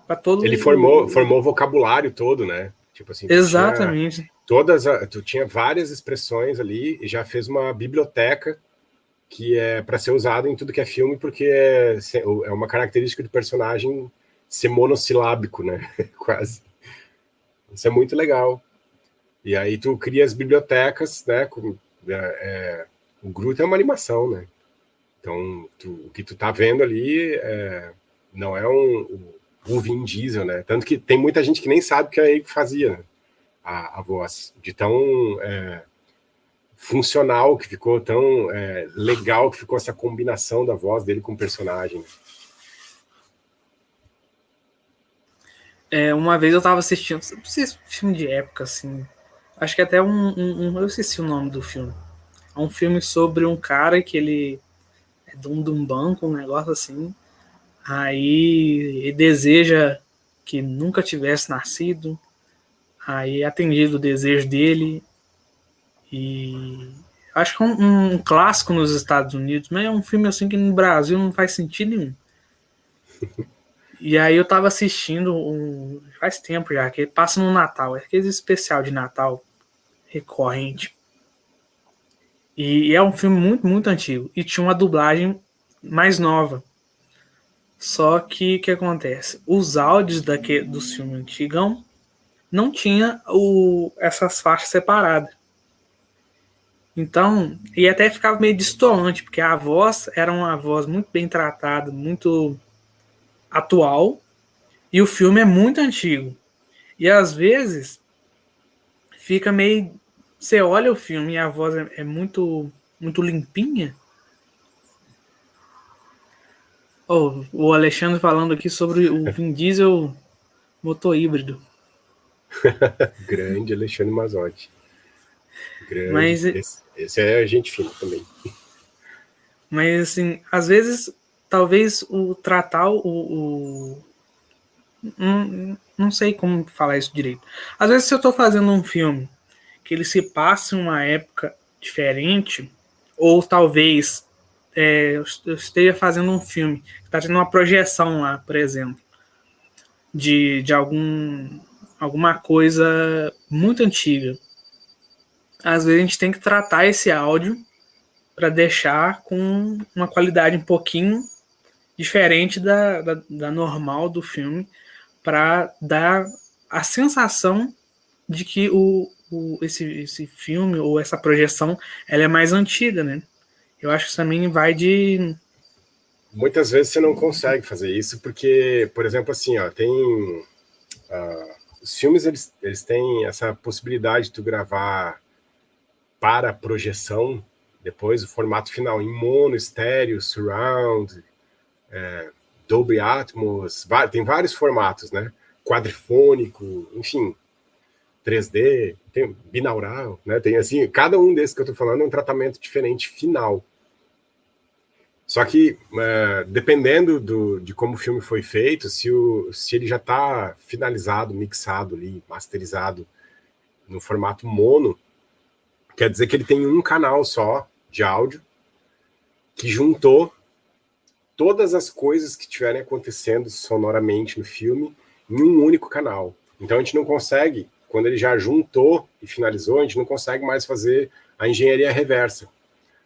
para todo Ele formou, formou o vocabulário todo, né? Tipo assim, Exatamente. Todas, tu tinha várias expressões ali e já fez uma biblioteca que é para ser usada em tudo que é filme, porque é, é uma característica do personagem ser monossilábico, né? <laughs> Quase. Isso é muito legal. E aí tu cria as bibliotecas, né? Com, é, é, o Groot é uma animação, né? Então, tu, o que tu tá vendo ali é, não é um, o Vin Diesel, né? Tanto que tem muita gente que nem sabe que é ele fazia né? a, a, voz, de tão é, funcional que ficou, tão é, legal que ficou essa combinação da voz dele com o personagem. É, uma vez eu tava assistindo, não sei se filme de época, assim, acho que até um, um, um, eu esqueci o nome do filme. É um filme sobre um cara que ele é dono de um banco, um negócio assim, Aí ele deseja que nunca tivesse nascido. Aí é atendido o desejo dele. E acho que é um, um, clássico nos Estados Unidos, mas é um filme assim que no Brasil não faz sentido nenhum. <laughs> E aí eu tava assistindo um, faz tempo já, que passa no Natal, é aquele especial de Natal recorrente. E é um filme muito, muito antigo. E tinha uma dublagem mais nova. Só que o que acontece? Os áudios daquele, do filme antigão não tinha o, essas faixas separadas. Então, e até ficava meio distoante, porque a voz era uma voz muito bem tratada, muito atual, e o filme é muito antigo. E às vezes fica meio. Você olha o filme e a voz é, é muito, muito limpinha, Oh, o Alexandre falando aqui sobre o <laughs> Vin Diesel motor híbrido. <laughs> Grande Alexandre Mazotti. Grande. Mas, esse, esse é a gente fina também. Mas assim, às vezes, talvez o tratar o, o não, não sei como falar isso direito. Às vezes, se eu estou fazendo um filme que ele se passa em uma época diferente, ou talvez é, eu esteja fazendo um filme, está tendo uma projeção lá, por exemplo, de, de algum, alguma coisa muito antiga. Às vezes a gente tem que tratar esse áudio para deixar com uma qualidade um pouquinho diferente da, da, da normal do filme, para dar a sensação de que o, o, esse, esse filme ou essa projeção ela é mais antiga, né? Eu acho que também vai de. Muitas vezes você não consegue fazer isso, porque, por exemplo, assim, ó, tem. Uh, os filmes eles, eles têm essa possibilidade de tu gravar para projeção, depois o formato final em mono, estéreo, surround, é, Dolby Atmos, tem vários formatos, né? Quadrifônico, enfim, 3D, tem binaural, né? Tem assim, cada um desses que eu tô falando é um tratamento diferente final. Só que, uh, dependendo do, de como o filme foi feito, se, o, se ele já está finalizado, mixado ali, masterizado no formato mono, quer dizer que ele tem um canal só de áudio que juntou todas as coisas que estiverem acontecendo sonoramente no filme em um único canal. Então a gente não consegue, quando ele já juntou e finalizou, a gente não consegue mais fazer a engenharia reversa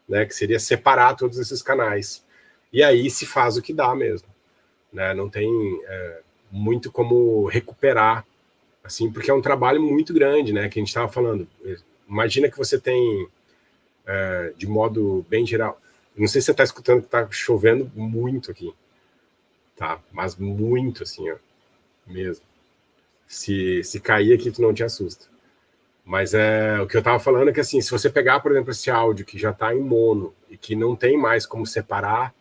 né, que seria separar todos esses canais. E aí se faz o que dá mesmo, né? Não tem é, muito como recuperar, assim, porque é um trabalho muito grande, né? Que a gente estava falando. Imagina que você tem é, de modo bem geral. Não sei se você está escutando que está chovendo muito aqui, tá? Mas muito assim, ó, mesmo. Se, se cair aqui, tu não te assusta. Mas é o que eu estava falando é que assim, se você pegar, por exemplo, esse áudio que já está em mono e que não tem mais como separar,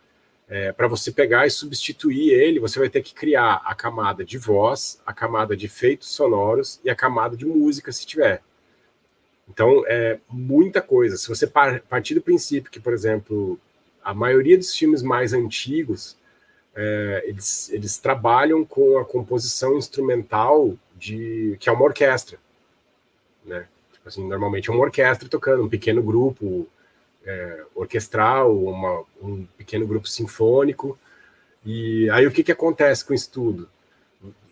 é, para você pegar e substituir ele, você vai ter que criar a camada de voz, a camada de efeitos sonoros e a camada de música, se tiver. Então, é muita coisa. Se você partir do princípio que, por exemplo, a maioria dos filmes mais antigos, é, eles, eles trabalham com a composição instrumental de que é uma orquestra né? Tipo assim, normalmente é uma orquestra tocando, um pequeno grupo é, orquestral, uma, um pequeno grupo sinfônico. E aí o que, que acontece com isso tudo?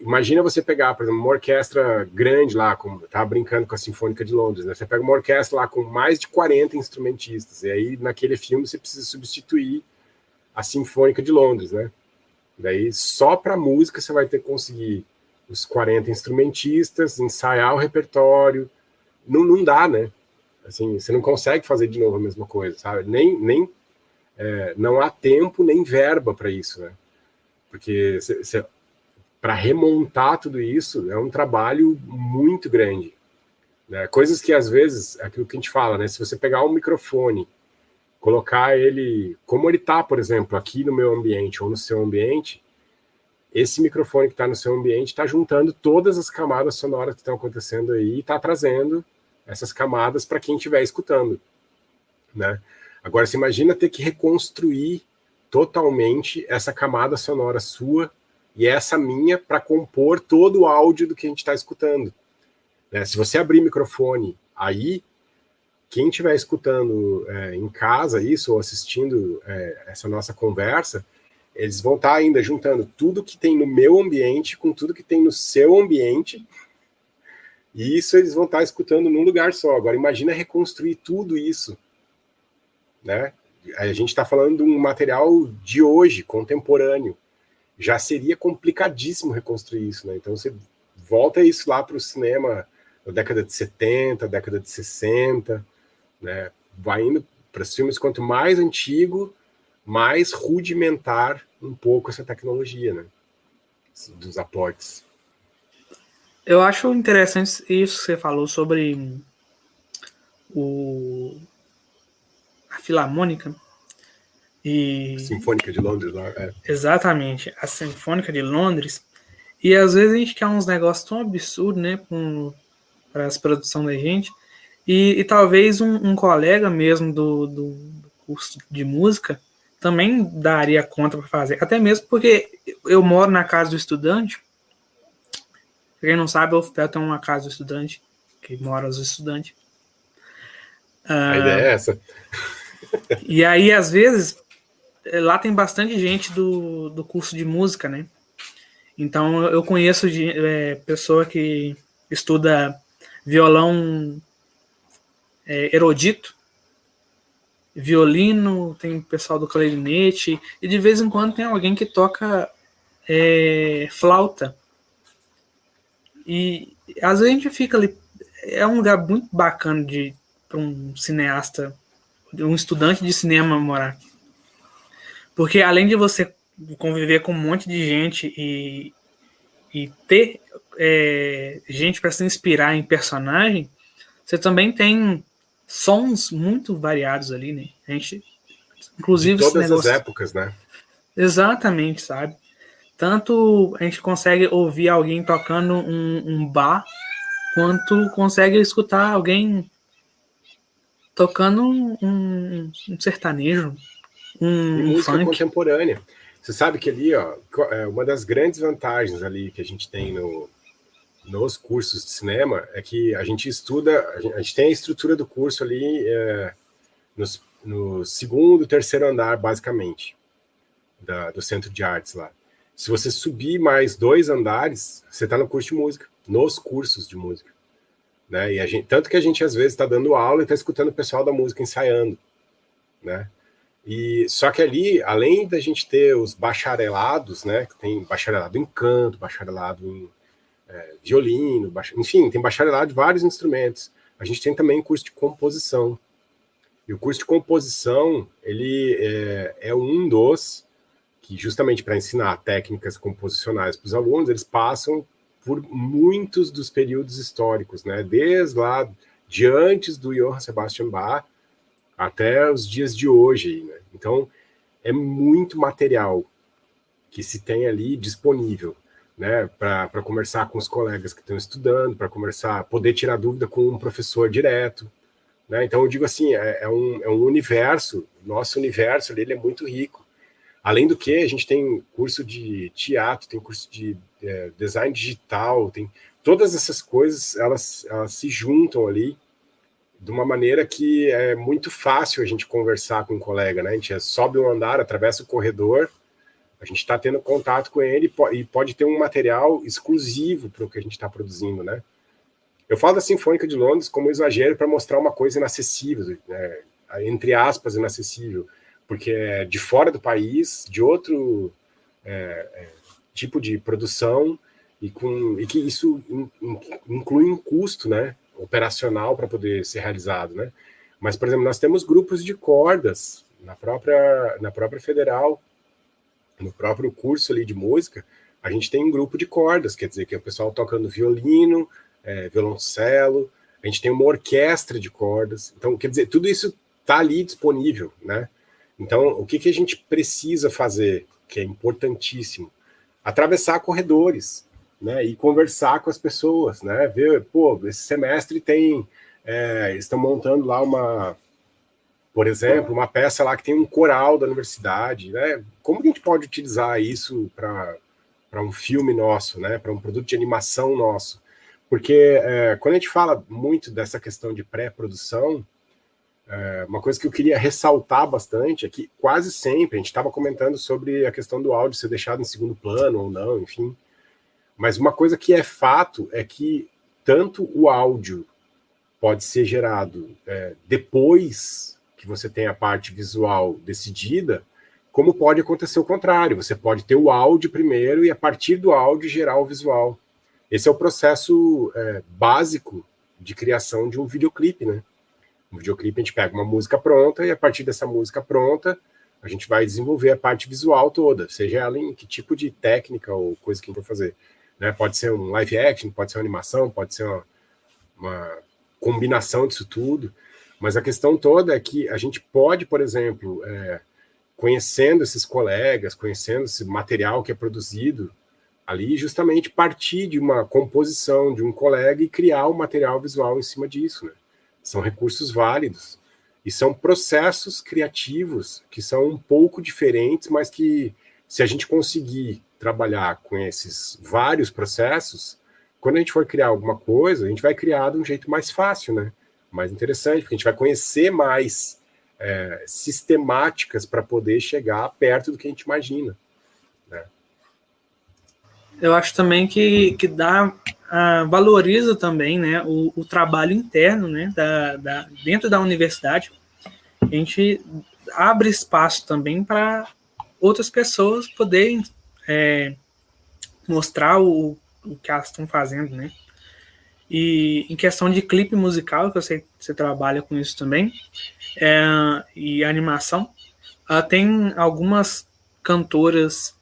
Imagina você pegar, por exemplo, uma orquestra grande lá, como estava brincando com a Sinfônica de Londres, né? Você pega uma orquestra lá com mais de 40 instrumentistas, e aí naquele filme você precisa substituir a Sinfônica de Londres, né? Daí só para música você vai ter que conseguir os 40 instrumentistas, ensaiar o repertório, não, não dá, né? Assim, você não consegue fazer de novo a mesma coisa, sabe? Nem, nem é, não há tempo nem verba para isso, né? Porque para remontar tudo isso é um trabalho muito grande. Né? Coisas que às vezes, é aquilo que a gente fala, né? Se você pegar um microfone, colocar ele como ele está, por exemplo, aqui no meu ambiente ou no seu ambiente, esse microfone que está no seu ambiente está juntando todas as camadas sonoras que estão acontecendo aí e está trazendo essas camadas para quem estiver escutando, né? Agora, você imagina ter que reconstruir totalmente essa camada sonora sua e essa minha para compor todo o áudio do que a gente está escutando. Né? Se você abrir microfone aí, quem estiver escutando é, em casa isso ou assistindo é, essa nossa conversa, eles vão estar tá ainda juntando tudo que tem no meu ambiente com tudo que tem no seu ambiente e isso eles vão estar escutando num lugar só. Agora, imagina reconstruir tudo isso, né? A gente está falando de um material de hoje, contemporâneo. Já seria complicadíssimo reconstruir isso, né? Então, você volta isso lá para o cinema da década de 70, década de 60, né? Vai indo para os filmes, quanto mais antigo, mais rudimentar um pouco essa tecnologia, né? Dos aportes. Eu acho interessante isso que você falou sobre o a Filarmônica e Sinfônica de Londres lá, é. Exatamente, a Sinfônica de Londres. E às vezes a gente quer uns negócios tão absurdos, né, para as produções da gente. E, e talvez um, um, colega mesmo do, do, do curso de música também daria conta para fazer. Até mesmo porque eu moro na casa do estudante Pra quem não sabe, o UFPEL tem uma casa do estudante, que mora os estudantes. A ideia é essa. e aí, às vezes, lá tem bastante gente do, do curso de música, né? Então, eu conheço de, é, pessoa que estuda violão é, erudito, violino, tem pessoal do clarinete, e de vez em quando tem alguém que toca é, flauta. E às vezes a gente fica ali. É um lugar muito bacana para um cineasta, um estudante de cinema morar. Porque além de você conviver com um monte de gente e, e ter é, gente para se inspirar em personagem, você também tem sons muito variados ali, né? A gente, inclusive, de todas negócio... as épocas, né? Exatamente, sabe? tanto a gente consegue ouvir alguém tocando um, um bar, quanto consegue escutar alguém tocando um, um sertanejo, um, música funk. contemporânea. Você sabe que ali, ó, é uma das grandes vantagens ali que a gente tem no, nos cursos de cinema é que a gente estuda, a gente, a gente tem a estrutura do curso ali é, no, no, segundo, terceiro andar, basicamente, da, do centro de artes lá. Se você subir mais dois andares, você está no curso de música, nos cursos de música. Né? E a gente, tanto que a gente às vezes está dando aula e está escutando o pessoal da música ensaiando, né? E só que ali, além da gente ter os bacharelados, né? Que tem bacharelado em canto, bacharelado em é, violino, bach... enfim, tem bacharelado de vários instrumentos. A gente tem também curso de composição. E o curso de composição, ele é, é um dos que, justamente para ensinar técnicas composicionais para os alunos, eles passam por muitos dos períodos históricos, né? Desde lá de antes do Johann Sebastian Bach até os dias de hoje, né? Então, é muito material que se tem ali disponível, né? Para conversar com os colegas que estão estudando, para conversar, poder tirar dúvida com um professor direto, né? Então, eu digo assim, é, é, um, é um universo, nosso universo ele é muito rico. Além do que, a gente tem curso de teatro, tem curso de é, design digital, tem todas essas coisas, elas, elas se juntam ali de uma maneira que é muito fácil a gente conversar com um colega, né? A gente sobe um andar, atravessa o corredor, a gente está tendo contato com ele e pode ter um material exclusivo para o que a gente está produzindo, né? Eu falo da Sinfônica de Londres como exagero para mostrar uma coisa inacessível, né? entre aspas, inacessível, porque é de fora do país, de outro é, é, tipo de produção, e, com, e que isso in, in, inclui um custo, né? Operacional para poder ser realizado, né? Mas, por exemplo, nós temos grupos de cordas na própria, na própria federal, no próprio curso ali de música, a gente tem um grupo de cordas, quer dizer, que é o pessoal tocando violino, é, violoncelo, a gente tem uma orquestra de cordas, então, quer dizer, tudo isso está ali disponível, né? Então, o que, que a gente precisa fazer, que é importantíssimo? Atravessar corredores, né, e conversar com as pessoas, né, ver, pô, esse semestre tem, é, estão montando lá uma, por exemplo, uma peça lá que tem um coral da universidade, né, como que a gente pode utilizar isso para um filme nosso, né, para um produto de animação nosso? Porque é, quando a gente fala muito dessa questão de pré-produção, é, uma coisa que eu queria ressaltar bastante é que quase sempre a gente estava comentando sobre a questão do áudio ser deixado em segundo plano ou não, enfim. Mas uma coisa que é fato é que tanto o áudio pode ser gerado é, depois que você tem a parte visual decidida, como pode acontecer o contrário. Você pode ter o áudio primeiro e, a partir do áudio, gerar o visual. Esse é o processo é, básico de criação de um videoclipe, né? Um videoclipe a gente pega uma música pronta e, a partir dessa música pronta, a gente vai desenvolver a parte visual toda, seja ela em que tipo de técnica ou coisa que a gente for fazer. Né? Pode ser um live action, pode ser uma animação, pode ser uma, uma combinação disso tudo. Mas a questão toda é que a gente pode, por exemplo, é, conhecendo esses colegas, conhecendo esse material que é produzido ali, justamente partir de uma composição de um colega e criar o um material visual em cima disso. Né? São recursos válidos e são processos criativos que são um pouco diferentes, mas que se a gente conseguir trabalhar com esses vários processos, quando a gente for criar alguma coisa, a gente vai criar de um jeito mais fácil, né? Mais interessante, porque a gente vai conhecer mais é, sistemáticas para poder chegar perto do que a gente imagina. Né? Eu acho também que, que dá, uh, valoriza também né, o, o, trabalho interno né, da, da, dentro da universidade. A gente abre espaço também para outras pessoas poderem é, mostrar o, o que elas estão fazendo, né? E em questão de clipe musical, que eu sei que você trabalha com isso também, é, e animação, uh, tem algumas cantoras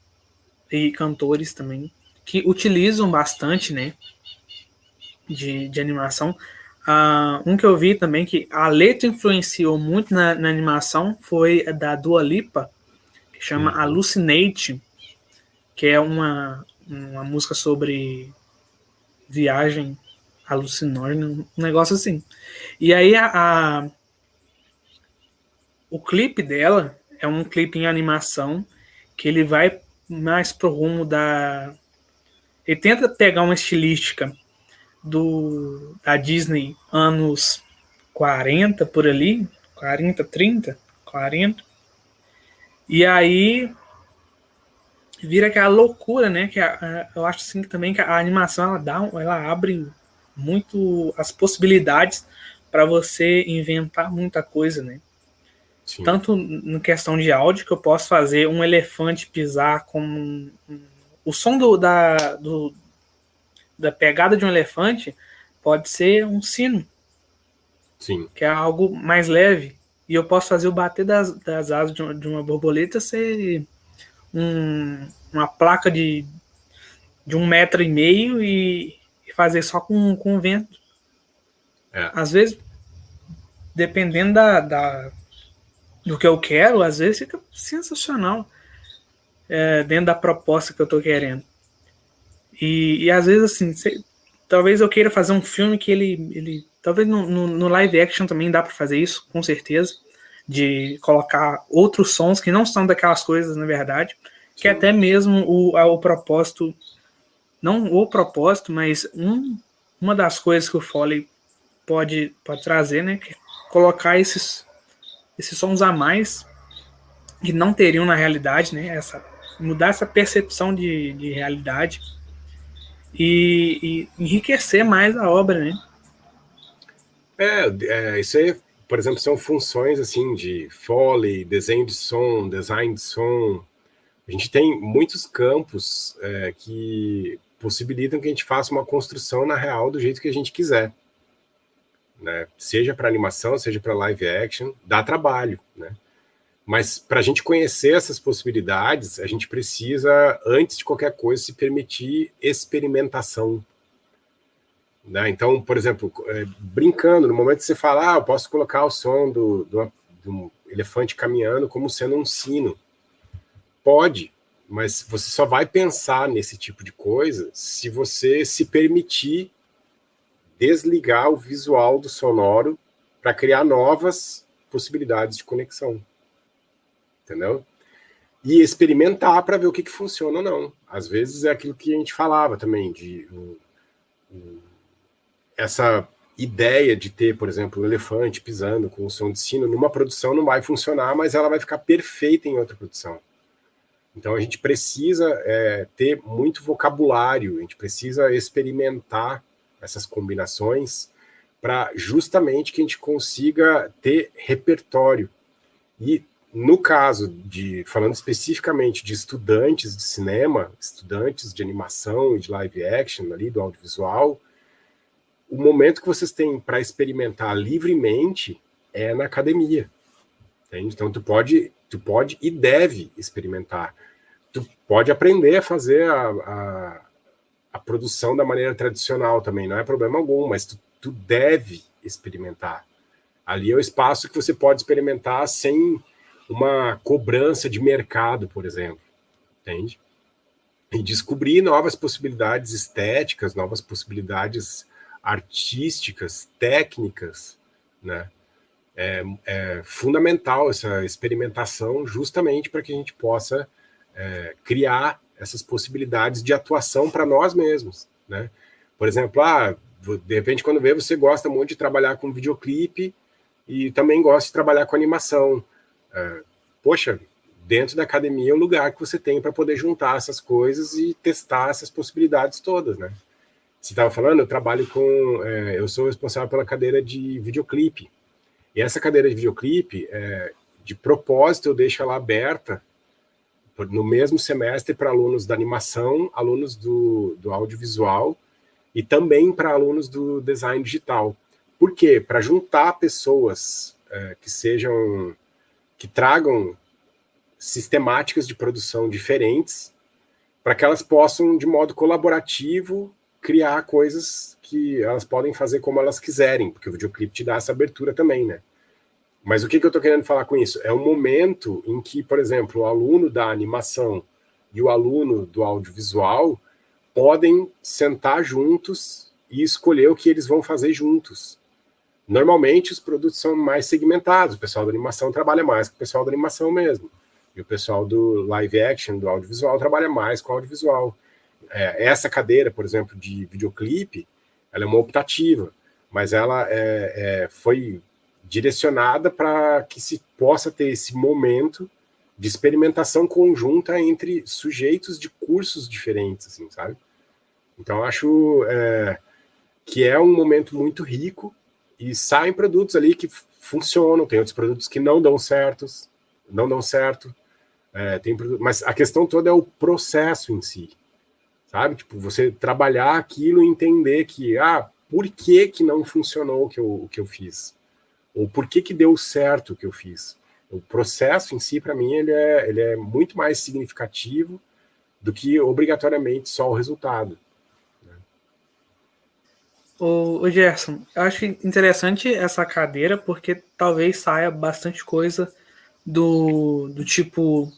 e cantores também que utilizam bastante, né? De, de animação. Uh, um que eu vi também que a letra influenciou muito na, na animação foi da Dua Lipa, que chama uhum. Hallucinate que é uma, uma música sobre viagem alucinógena, um negócio assim. E aí a, a, o clipe dela é um clipe em animação que ele vai mais pro rumo da ele tenta pegar uma estilística do da Disney anos 40 por ali, 40, 30, 40. E aí vira aquela loucura, né? Que a, eu acho assim também que a animação ela dá, ela abre muito as possibilidades para você inventar muita coisa, né? Sim. Tanto na questão de áudio que eu posso fazer um elefante pisar com um, um, o som do, da, do, da pegada de um elefante pode ser um sino. Sim. Que é algo mais leve. e eu posso fazer o bater das, das asas de uma, de uma borboleta ser um, uma placa de, de um metro e meio e, e fazer só com, com vento. É. Às vezes, dependendo da, da, do que eu quero, às vezes fica sensacional é, dentro da proposta que eu estou querendo. E, e às vezes, assim, cê, talvez eu queira fazer um filme que ele, ele talvez no, no, no live action também dá para fazer isso, com certeza, de colocar outros sons que não são daquelas coisas, na verdade, que é até mesmo o, o propósito, não o propósito, mas um, uma das coisas que o Foley pode, pode trazer, né, que é colocar esses, esses sons a mais que não teriam na realidade, né, essa, mudar essa percepção de, de realidade e, e enriquecer mais a obra, né? É, é, isso aí, por exemplo, são funções assim de foley, desenho de som, design de som. A gente tem muitos campos é, que possibilitam que a gente faça uma construção na real do jeito que a gente quiser. Né? Seja para animação, seja para live action, dá trabalho, né? Mas para a gente conhecer essas possibilidades, a gente precisa, antes de qualquer coisa, se permitir experimentação. Né? Então, por exemplo, é, brincando, no momento que você fala, ah, eu posso colocar o som do, do, do elefante caminhando como sendo um sino. Pode, mas você só vai pensar nesse tipo de coisa se você se permitir desligar o visual do sonoro para criar novas possibilidades de conexão entendeu? E experimentar para ver o que, que funciona ou não. Às vezes é aquilo que a gente falava também, de um, um, essa ideia de ter, por exemplo, um elefante pisando com o som de sino numa produção não vai funcionar, mas ela vai ficar perfeita em outra produção. Então a gente precisa é, ter muito vocabulário, a gente precisa experimentar essas combinações para justamente que a gente consiga ter repertório. E no caso de, falando especificamente de estudantes de cinema, estudantes de animação e de live action ali, do audiovisual, o momento que vocês têm para experimentar livremente é na academia. Entende? Então tu pode, tu pode e deve experimentar. Tu pode aprender a fazer a, a, a produção da maneira tradicional também, não é problema algum, mas tu, tu deve experimentar. Ali é o espaço que você pode experimentar sem uma cobrança de mercado, por exemplo, entende? E descobrir novas possibilidades estéticas, novas possibilidades artísticas, técnicas, né? É, é fundamental essa experimentação, justamente para que a gente possa é, criar essas possibilidades de atuação para nós mesmos, né? Por exemplo, ah, de repente, quando vê, você gosta muito de trabalhar com videoclipe e também gosta de trabalhar com animação. É, poxa, dentro da academia é um lugar que você tem para poder juntar essas coisas e testar essas possibilidades todas, né? Você estava falando, eu trabalho com, é, eu sou responsável pela cadeira de videoclipe. E essa cadeira de videoclipe, é, de propósito, eu deixo ela aberta no mesmo semestre para alunos da animação, alunos do, do audiovisual e também para alunos do design digital. Por quê? Para juntar pessoas é, que sejam que tragam sistemáticas de produção diferentes para que elas possam, de modo colaborativo, criar coisas que elas podem fazer como elas quiserem, porque o videoclipe te dá essa abertura também, né? Mas o que, que eu estou querendo falar com isso? É um momento em que, por exemplo, o aluno da animação e o aluno do audiovisual podem sentar juntos e escolher o que eles vão fazer juntos. Normalmente os produtos são mais segmentados, o pessoal da animação trabalha mais com o pessoal da animação mesmo. E o pessoal do live action, do audiovisual, trabalha mais com audiovisual. É, essa cadeira, por exemplo, de videoclipe, ela é uma optativa, mas ela é, é, foi direcionada para que se possa ter esse momento de experimentação conjunta entre sujeitos de cursos diferentes, assim, sabe? Então, acho é, que é um momento muito rico e saem produtos ali que funcionam, tem outros produtos que não dão certos, não dão certo. É, tem mas a questão toda é o processo em si, sabe? Tipo, você trabalhar aquilo e entender que, ah, por que que não funcionou o que eu, o que eu fiz? ou por que, que deu certo o que eu fiz. O processo em si, para mim, ele é, ele é muito mais significativo do que obrigatoriamente só o resultado. Né? O, o Gerson, eu acho interessante essa cadeira porque talvez saia bastante coisa do, do tipo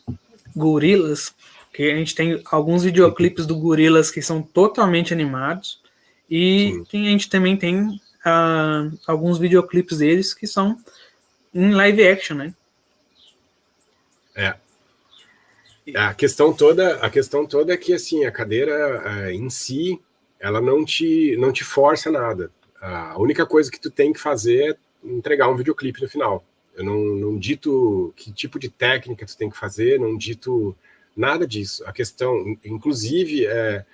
gorilas, que a gente tem alguns videoclipes do gorilas que são totalmente animados e a gente também tem uh, alguns videoclipes deles que são em live action, né? É. A questão toda, a questão toda é que assim a cadeira uh, em si, ela não te não te força nada. A única coisa que tu tem que fazer é entregar um videoclipe no final. Eu não, não dito que tipo de técnica tu tem que fazer, não dito nada disso. A questão, inclusive, é,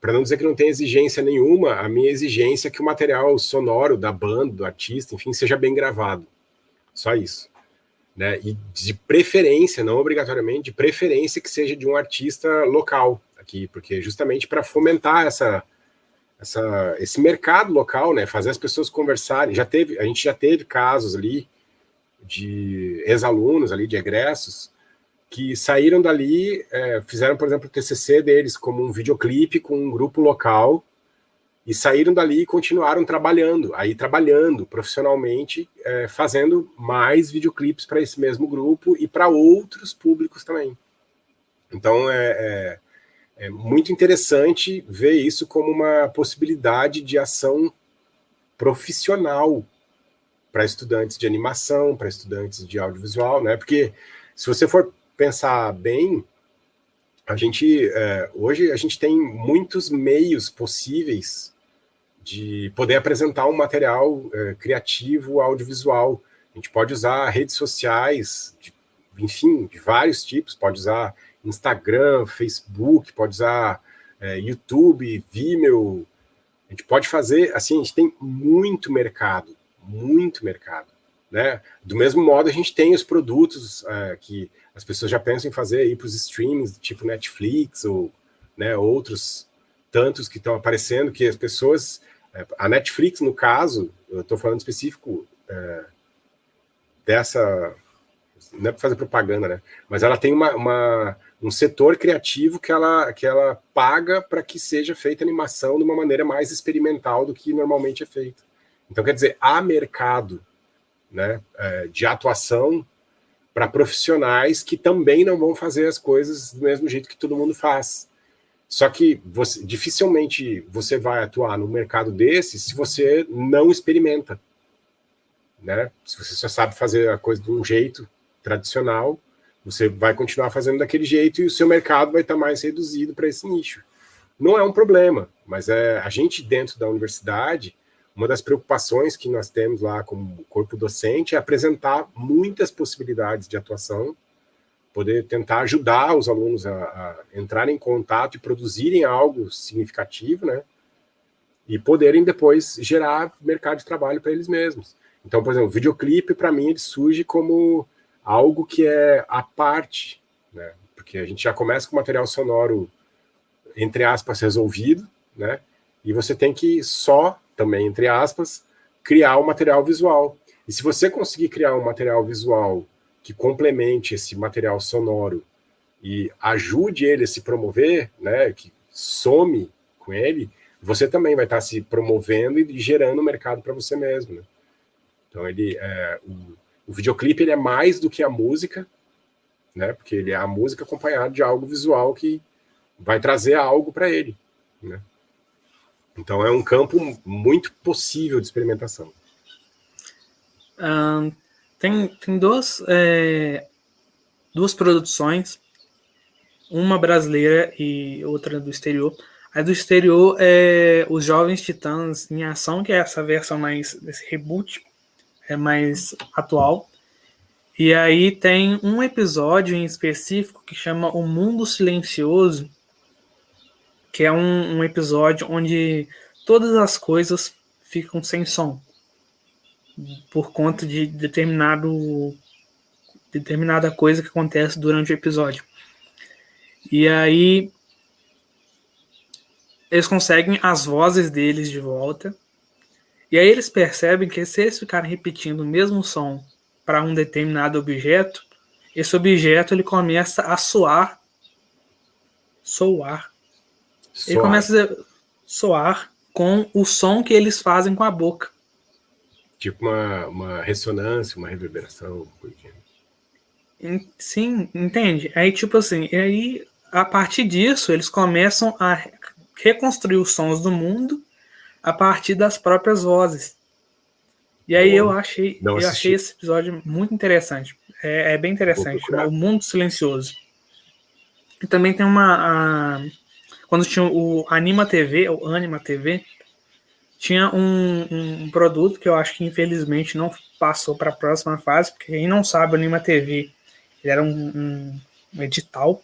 para não dizer que não tem exigência nenhuma, a minha exigência é que o material sonoro da banda, do artista, enfim, seja bem gravado. Só isso. Né? E de preferência, não obrigatoriamente, de preferência que seja de um artista local aqui, porque justamente para fomentar essa, essa, esse mercado local, né? Fazer as pessoas conversarem. Já teve, a gente já teve casos ali de ex-alunos ali, de egressos, que saíram dali, é, fizeram, por exemplo, o TCC deles como um videoclipe com um grupo local e saíram dali e continuaram trabalhando, aí trabalhando profissionalmente, é, fazendo mais videoclipes para esse mesmo grupo e para outros públicos também. Então é, é, é muito interessante ver isso como uma possibilidade de ação profissional para estudantes de animação, para estudantes de audiovisual, né? Porque se você for pensar bem, a gente é, hoje a gente tem muitos meios possíveis de poder apresentar um material é, criativo audiovisual. A gente pode usar redes sociais, de, enfim, de vários tipos. Pode usar Instagram, Facebook, pode usar é, YouTube, Vimeo. A gente pode fazer, assim, a gente tem muito mercado, muito mercado, né? Do mesmo modo, a gente tem os produtos é, que as pessoas já pensam em fazer aí para os streamings, tipo Netflix ou né, outros tantos que estão aparecendo, que as pessoas. É, a Netflix, no caso, eu estou falando específico é, dessa. Não é para fazer propaganda, né? Mas ela tem uma, uma, um setor criativo que ela, que ela paga para que seja feita animação de uma maneira mais experimental do que normalmente é feita. Então, quer dizer, há mercado né, é, de atuação para profissionais que também não vão fazer as coisas do mesmo jeito que todo mundo faz. Só que você, dificilmente você vai atuar no mercado desse se você não experimenta. Né? Se você só sabe fazer a coisa de um jeito tradicional, você vai continuar fazendo daquele jeito e o seu mercado vai estar mais reduzido para esse nicho. Não é um problema, mas é a gente dentro da universidade uma das preocupações que nós temos lá como corpo docente é apresentar muitas possibilidades de atuação, poder tentar ajudar os alunos a, a entrarem em contato e produzirem algo significativo, né? E poderem depois gerar mercado de trabalho para eles mesmos. Então, por exemplo, o videoclipe, para mim, ele surge como algo que é a parte, né? Porque a gente já começa com material sonoro, entre aspas, resolvido, né? E você tem que só também entre aspas, criar um material visual. E se você conseguir criar um material visual que complemente esse material sonoro e ajude ele a se promover, né, que some com ele, você também vai estar se promovendo e gerando mercado para você mesmo. Né? Então ele, é, o, o videoclipe ele é mais do que a música, né, porque ele é a música acompanhada de algo visual que vai trazer algo para ele. Né? Então é um campo muito possível de experimentação. tem, tem duas, é, duas produções, uma brasileira e outra do exterior. A do exterior é Os Jovens Titãs em Ação, que é essa versão mais desse reboot, é mais atual. E aí tem um episódio em específico que chama O Mundo Silencioso, que é um, um episódio onde todas as coisas ficam sem som por conta de determinado determinada coisa que acontece durante o episódio. E aí eles conseguem as vozes deles de volta E aí eles percebem que se eles ficarem repetindo o mesmo som para um determinado objeto, esse objeto ele começa a soar, soar. Soar. Ele começa a soar com o som que eles fazem com a boca. Tipo uma, uma ressonância, uma reverberação. Sim, entende? Aí, tipo assim, e aí, a partir disso, eles começam a reconstruir os sons do mundo a partir das próprias vozes. E aí Bom, eu achei, eu achei esse episódio muito interessante. É, é bem interessante. O Mundo Silencioso. E também tem uma. A, quando tinha o Anima TV, o Anima TV, tinha um, um, produto que eu acho que infelizmente não passou para a próxima fase, porque quem não sabe, o Anima TV ele era um, um, edital.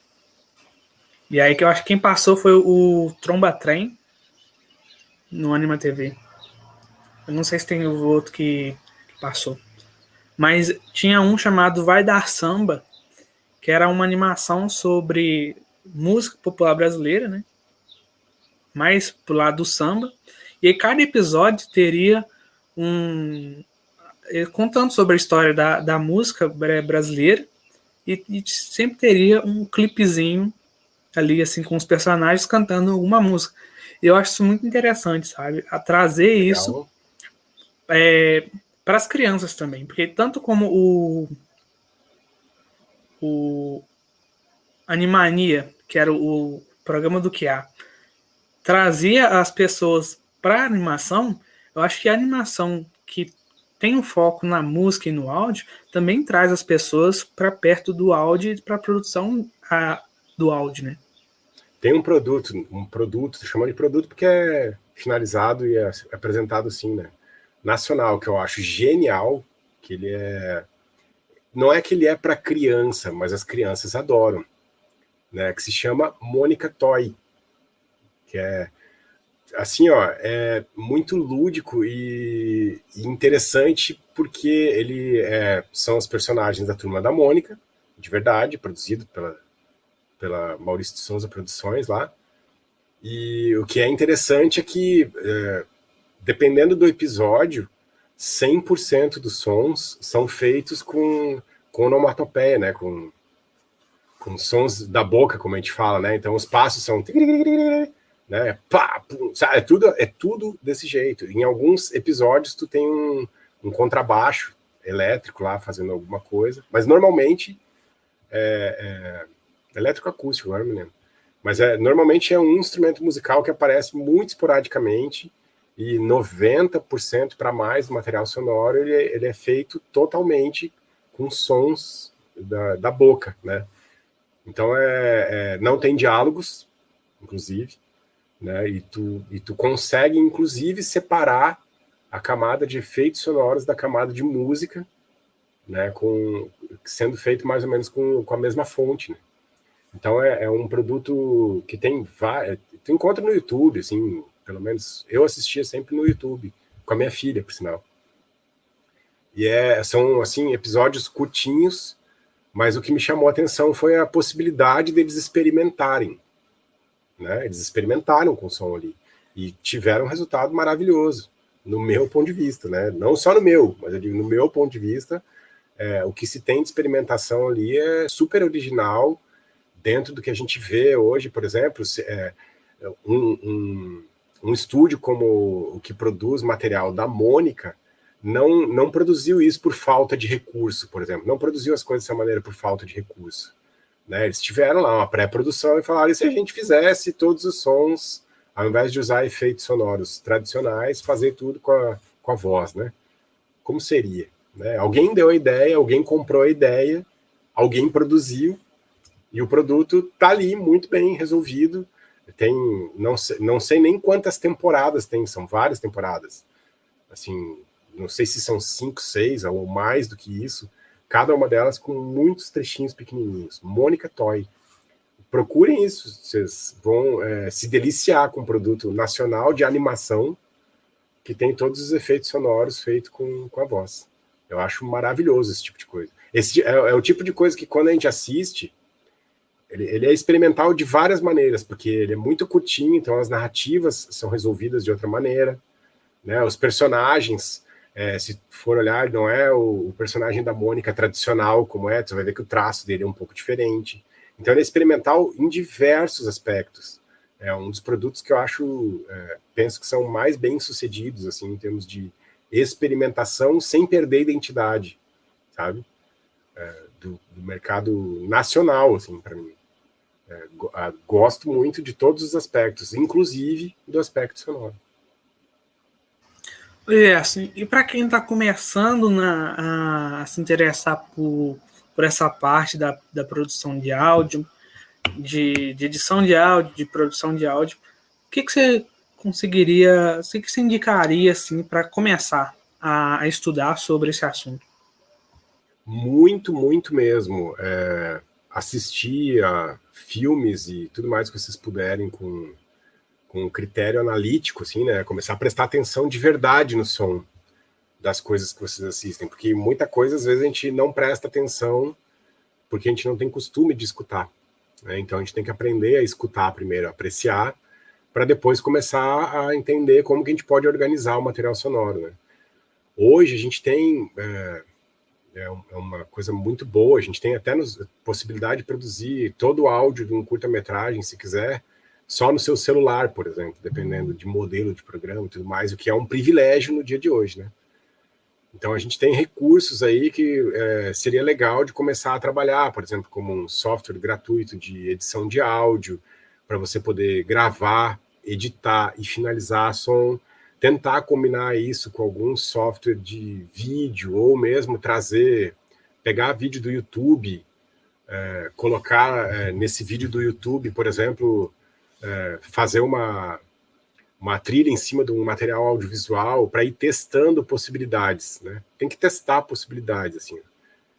E aí que eu acho que quem passou foi o Tromba Trem no Anima TV. Eu não sei se tem o outro que, que passou. Mas tinha um chamado Vai Dar Samba, que era uma animação sobre música popular brasileira, né? Mais pro lado do samba. E aí cada episódio teria um. Eh, contando sobre a história da, da música brasileira. E, e sempre teria um clipezinho ali, assim, com os personagens cantando alguma música. Eu acho isso muito interessante, sabe? A trazer Legal. isso é, para as crianças também, porque tanto como o o Animania, que era o programa do QA, trazia as pessoas para animação, eu acho que a animação que tem um foco na música e no áudio também traz as pessoas para perto do áudio e para a produção do áudio, né? Tem um produto, um produto, chamando de produto porque é finalizado e é apresentado assim, né? Nacional, que eu acho genial, que ele é. Não é que ele é para criança, mas as crianças adoram, né? Que se chama Mônica Toy, que é assim, ó, é muito lúdico e, e interessante porque ele é, são os personagens da turma da Mônica, de verdade, produzido pela pela Maurício de Souza Produções lá. E o que é interessante é que, é, dependendo do episódio, 100% dos sons são feitos com, com onomatopeia, né? Com, com sons da boca, como a gente fala, né? Então os passos são né? Pá, pum, é tudo é tudo desse jeito. Em alguns episódios tu tem um, um contrabaixo elétrico lá fazendo alguma coisa, mas normalmente é, é Elétrico-acústico, agora me lembro. Mas é, normalmente é um instrumento musical que aparece muito esporadicamente e 90% para mais do material sonoro ele, é, ele, é feito totalmente com sons da, da boca, né? Então é, é, não tem diálogos, inclusive, né? E tu, e tu consegue inclusive separar a camada de efeitos sonoros da camada de música, né? Com sendo feito mais ou menos com, com a mesma fonte, né? Então é, é um produto que tem várias. Tu encontra no YouTube, assim, pelo menos eu assistia sempre no YouTube, com a minha filha, por sinal. E é, são assim episódios curtinhos, mas o que me chamou a atenção foi a possibilidade deles experimentarem. Né? Eles experimentaram com o som ali e tiveram um resultado maravilhoso, no meu ponto de vista, né? Não só no meu, mas eu digo no meu ponto de vista, é, o que se tem de experimentação ali é super original dentro do que a gente vê hoje, por exemplo, é, um, um, um, estúdio como o que produz material da Mônica não, não produziu isso por falta de recurso, por exemplo, não produziu as coisas dessa maneira por falta de recurso. Né? Eles tiveram lá uma pré-produção e falaram: e se a gente fizesse todos os sons, ao invés de usar efeitos sonoros tradicionais, fazer tudo com a, com a voz, né? Como seria? Né? Alguém deu a ideia, alguém comprou a ideia, alguém produziu, e o produto tá ali muito bem resolvido. Tem, não sei, não sei nem quantas temporadas tem, são várias temporadas. Assim, não sei se são cinco, seis ou mais do que isso. Cada uma delas com muitos trechinhos pequenininhos. Mônica Toy. Procurem isso, vocês vão é, se deliciar com um produto nacional de animação que tem todos os efeitos sonoros feitos com, com a voz. Eu acho maravilhoso esse tipo de coisa. Esse é, é o tipo de coisa que quando a gente assiste, ele, ele, é experimental de várias maneiras, porque ele é muito curtinho, então as narrativas são resolvidas de outra maneira. né? Os personagens, é, se for olhar, não é o, personagem da Mônica tradicional como é, você vai ver que o traço dele é um pouco diferente. Então ele é experimental em diversos aspectos. É um dos produtos que eu acho, é, penso que são mais bem sucedidos, assim, em termos de experimentação sem perder a identidade, sabe? É, do, do, mercado nacional, assim, para mim. É, gosto muito de todos os aspectos, inclusive do aspecto sonoro. É, assim, e para quem está começando na, a, se interessar por, por essa parte da, da produção de áudio, de, de edição de áudio, de produção de áudio, o que, que você conseguiria, o que, que você indicaria assim, para começar a, a, estudar sobre esse assunto? Muito, muito mesmo. É, assistir a filmes e tudo mais que vocês puderem com com critério analítico, assim, né? Começar a prestar atenção de verdade no som das coisas que vocês assistem, porque muita coisa às vezes a gente não presta atenção porque a gente não tem costume de escutar. Né? Então a gente tem que aprender a escutar primeiro, apreciar, para depois começar a entender como que a gente pode organizar o material sonoro. Né? Hoje a gente tem é, é, é uma coisa muito boa, a gente tem até a possibilidade de produzir todo o áudio de um curta-metragem, se quiser, só no seu celular, por exemplo, dependendo de modelo de programa e tudo mais, o que é um privilégio no dia de hoje, né? Então a gente tem recursos aí que é, seria legal de começar a trabalhar, por exemplo, como um software gratuito de edição de áudio, para você poder gravar, editar e finalizar som, tentar combinar isso com algum software de vídeo, ou mesmo trazer, pegar vídeo do YouTube, é, colocar é, nesse vídeo do YouTube, por exemplo, é, fazer uma, uma trilha em cima de um material audiovisual para ir testando possibilidades, né? Tem que testar possibilidades, assim,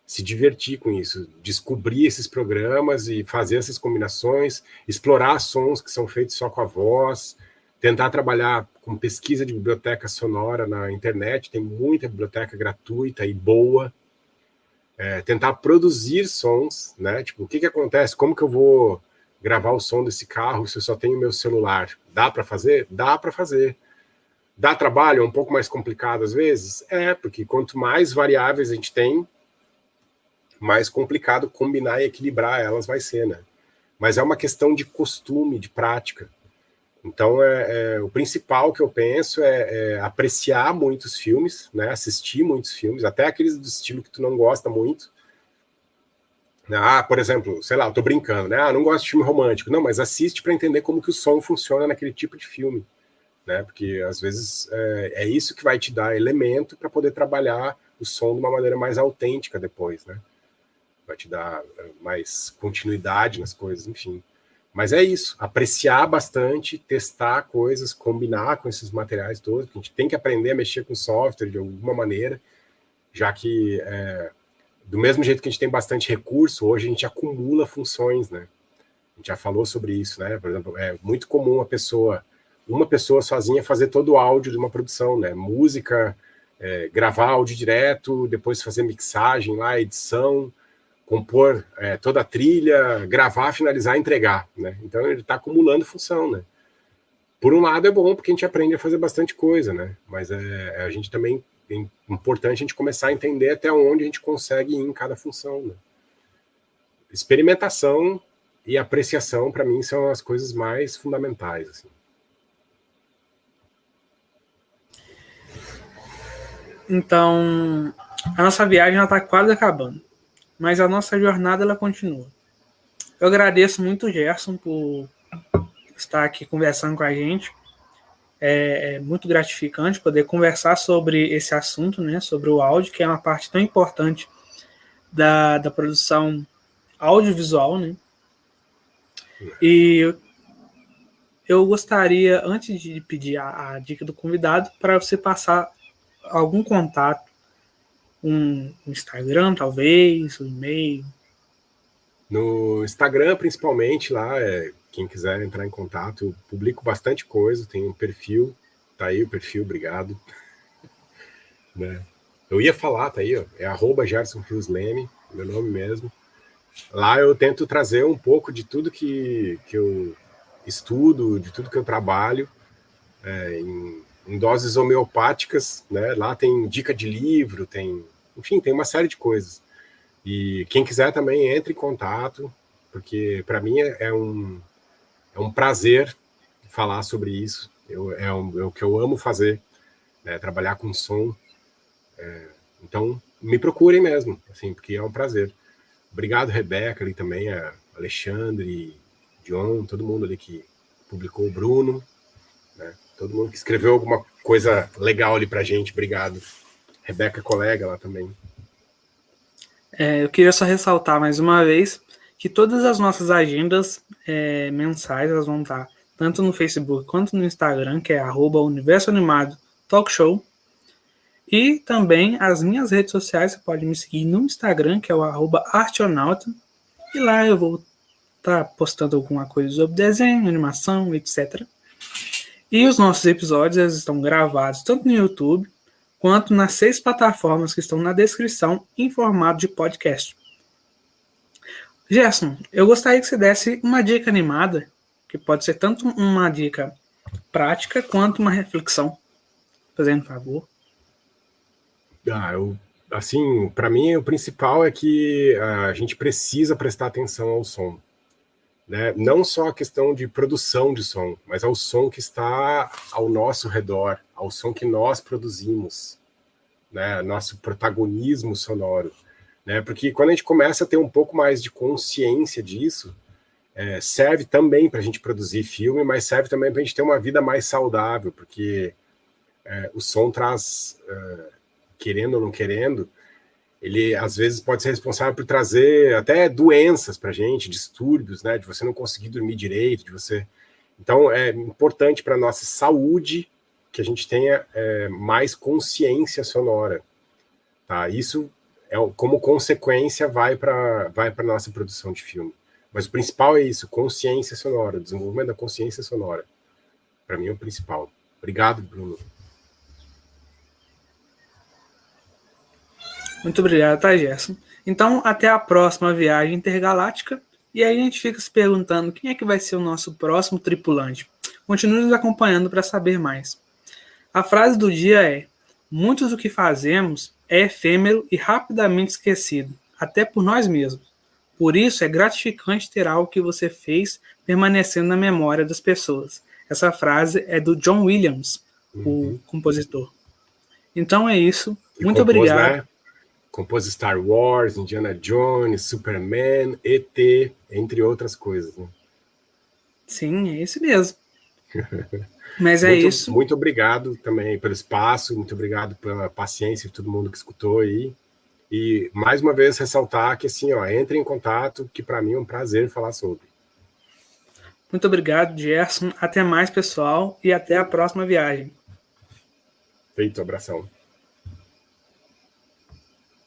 se divertir com isso, descobrir esses programas e fazer essas combinações, explorar sons que são feitos só com a voz, tentar trabalhar com pesquisa de biblioteca sonora na internet, tem muita biblioteca gratuita e boa, é, tentar produzir sons, né? Tipo, o que que acontece? Como que eu vou gravar o som desse carro se eu só tenho meu celular. Dá para fazer? Dá para fazer. Dá trabalho? É um pouco mais complicado às vezes? É, porque quanto mais variáveis a gente tem, mais complicado combinar e equilibrar elas vai ser, né? Mas é uma questão de costume, de prática. Então, é, é o principal que eu penso é, é, apreciar muitos filmes, né? Assistir muitos filmes, até aqueles do estilo que tu não gosta muito? Ah, por exemplo, sei lá, eu tô brincando, né? Ah, não gosto de filme romântico. Não, mas assiste para entender como que o som funciona naquele tipo de filme, né? Porque às vezes é, é isso que vai te dar elemento para poder trabalhar o som de uma maneira mais autêntica depois, né? Vai te dar é, mais continuidade nas coisas, enfim. Mas é isso, apreciar bastante, testar coisas, combinar com esses materiais todos. A gente tem que aprender a mexer com software de alguma maneira, já que é, do mesmo jeito que a gente tem bastante recurso, hoje a gente acumula funções, né? A gente já falou sobre isso, né? Por exemplo, é muito comum a pessoa, uma pessoa sozinha fazer todo o áudio de uma produção, né? Música, é, gravar áudio direto, depois fazer mixagem lá, edição, compor é, toda a trilha, gravar, finalizar, entregar, né? Então ele está acumulando função, né? Por um lado é bom porque a gente aprende a fazer bastante coisa, né? Mas é, a gente também é importante a gente começar a entender até onde a gente consegue ir em cada função. Né? Experimentação e apreciação, para mim, são as coisas mais fundamentais. Assim. Então, a nossa viagem está quase acabando, mas a nossa jornada ela continua. Eu agradeço muito, Gerson, por estar aqui conversando com a gente é, é, muito gratificante poder conversar sobre esse assunto, né, sobre o áudio, que é uma parte tão importante da, da produção audiovisual, né? E eu gostaria, antes de pedir a, a dica do convidado, para você passar algum contato, um, um Instagram, talvez, um e-mail. No Instagram, principalmente, lá é quem quiser entrar em contato, eu publico bastante coisa, tem um perfil, tá aí o perfil, obrigado. <laughs> né? Eu ia falar, tá aí, ó, é arroba Gerson Rios Leme, meu nome mesmo. Lá eu tento trazer um pouco de tudo que, que eu estudo, de tudo que eu trabalho, é, em em doses homeopáticas, né? Lá tem dica de livro, tem, enfim, tem uma série de coisas. E quem quiser também entre em contato, porque para mim é, é um, é um prazer falar sobre isso. Eu, é, um, é o que eu amo fazer, né? trabalhar com som. É, então, me procurem mesmo, assim, porque é um prazer. Obrigado, Rebeca, ali também, a Alexandre, John, todo mundo ali que publicou, o Bruno, né? todo mundo que escreveu alguma coisa legal ali pra gente, obrigado. Rebeca, colega lá também. É, eu queria só ressaltar mais uma vez que todas as nossas agendas é, mensais elas vão estar tanto no Facebook quanto no Instagram, que é arroba Universo Animado Talk Show. E também as minhas redes sociais, você pode me seguir no Instagram, que é o arroba Artionauta. E lá eu vou estar tá postando alguma coisa sobre desenho, animação, etc. E os nossos episódios estão gravados tanto no YouTube quanto nas seis plataformas que estão na descrição em formato de podcast. Gerson, eu gostaria que você desse uma dica animada, que pode ser tanto uma dica prática quanto uma reflexão. Fazendo favor. Ah, eu, assim, para mim o principal é que a gente precisa prestar atenção ao som. Né? Não só a questão de produção de som, mas ao som que está ao nosso redor, ao som que nós produzimos, né? Nosso protagonismo sonoro, né? Porque quando a gente começa a ter um pouco mais de consciência disso, é, serve também para a gente produzir filme, mas serve também para a gente ter uma vida mais saudável, porque é, o som traz, é, querendo ou não querendo, ele às vezes pode ser responsável por trazer até doenças para a gente, distúrbios, né, de você não conseguir dormir direito, de você. Então é importante para nossa saúde que a gente tenha é, mais consciência sonora, tá? Isso é como consequência vai para vai para nossa produção de filme. Mas o principal é isso, consciência sonora, desenvolvimento da consciência sonora. Para mim é o principal. Obrigado, Bruno. Muito obrigado, tá, Gerson? Então, até a próxima viagem intergaláctica. E aí a gente fica se perguntando quem é que vai ser o nosso próximo tripulante. Continue nos acompanhando para saber mais. A frase do dia é: Muitos do que fazemos é efêmero e rapidamente esquecido, até por nós mesmos. Por isso é gratificante ter algo que você fez permanecendo na memória das pessoas. Essa frase é do John Williams, uhum. o compositor. Então é isso. Muito compôs, obrigado. Né? compôs Star Wars, Indiana Jones, Superman, ET, entre outras coisas. Né? Sim, é esse mesmo. <laughs> Mas é muito, isso. Muito obrigado também pelo espaço, muito obrigado pela paciência de todo mundo que escutou aí. E mais uma vez ressaltar que assim, ó, entre em contato, que para mim é um prazer falar sobre. Muito obrigado, Gerson. Até mais, pessoal, e até a próxima viagem. Feito, abração.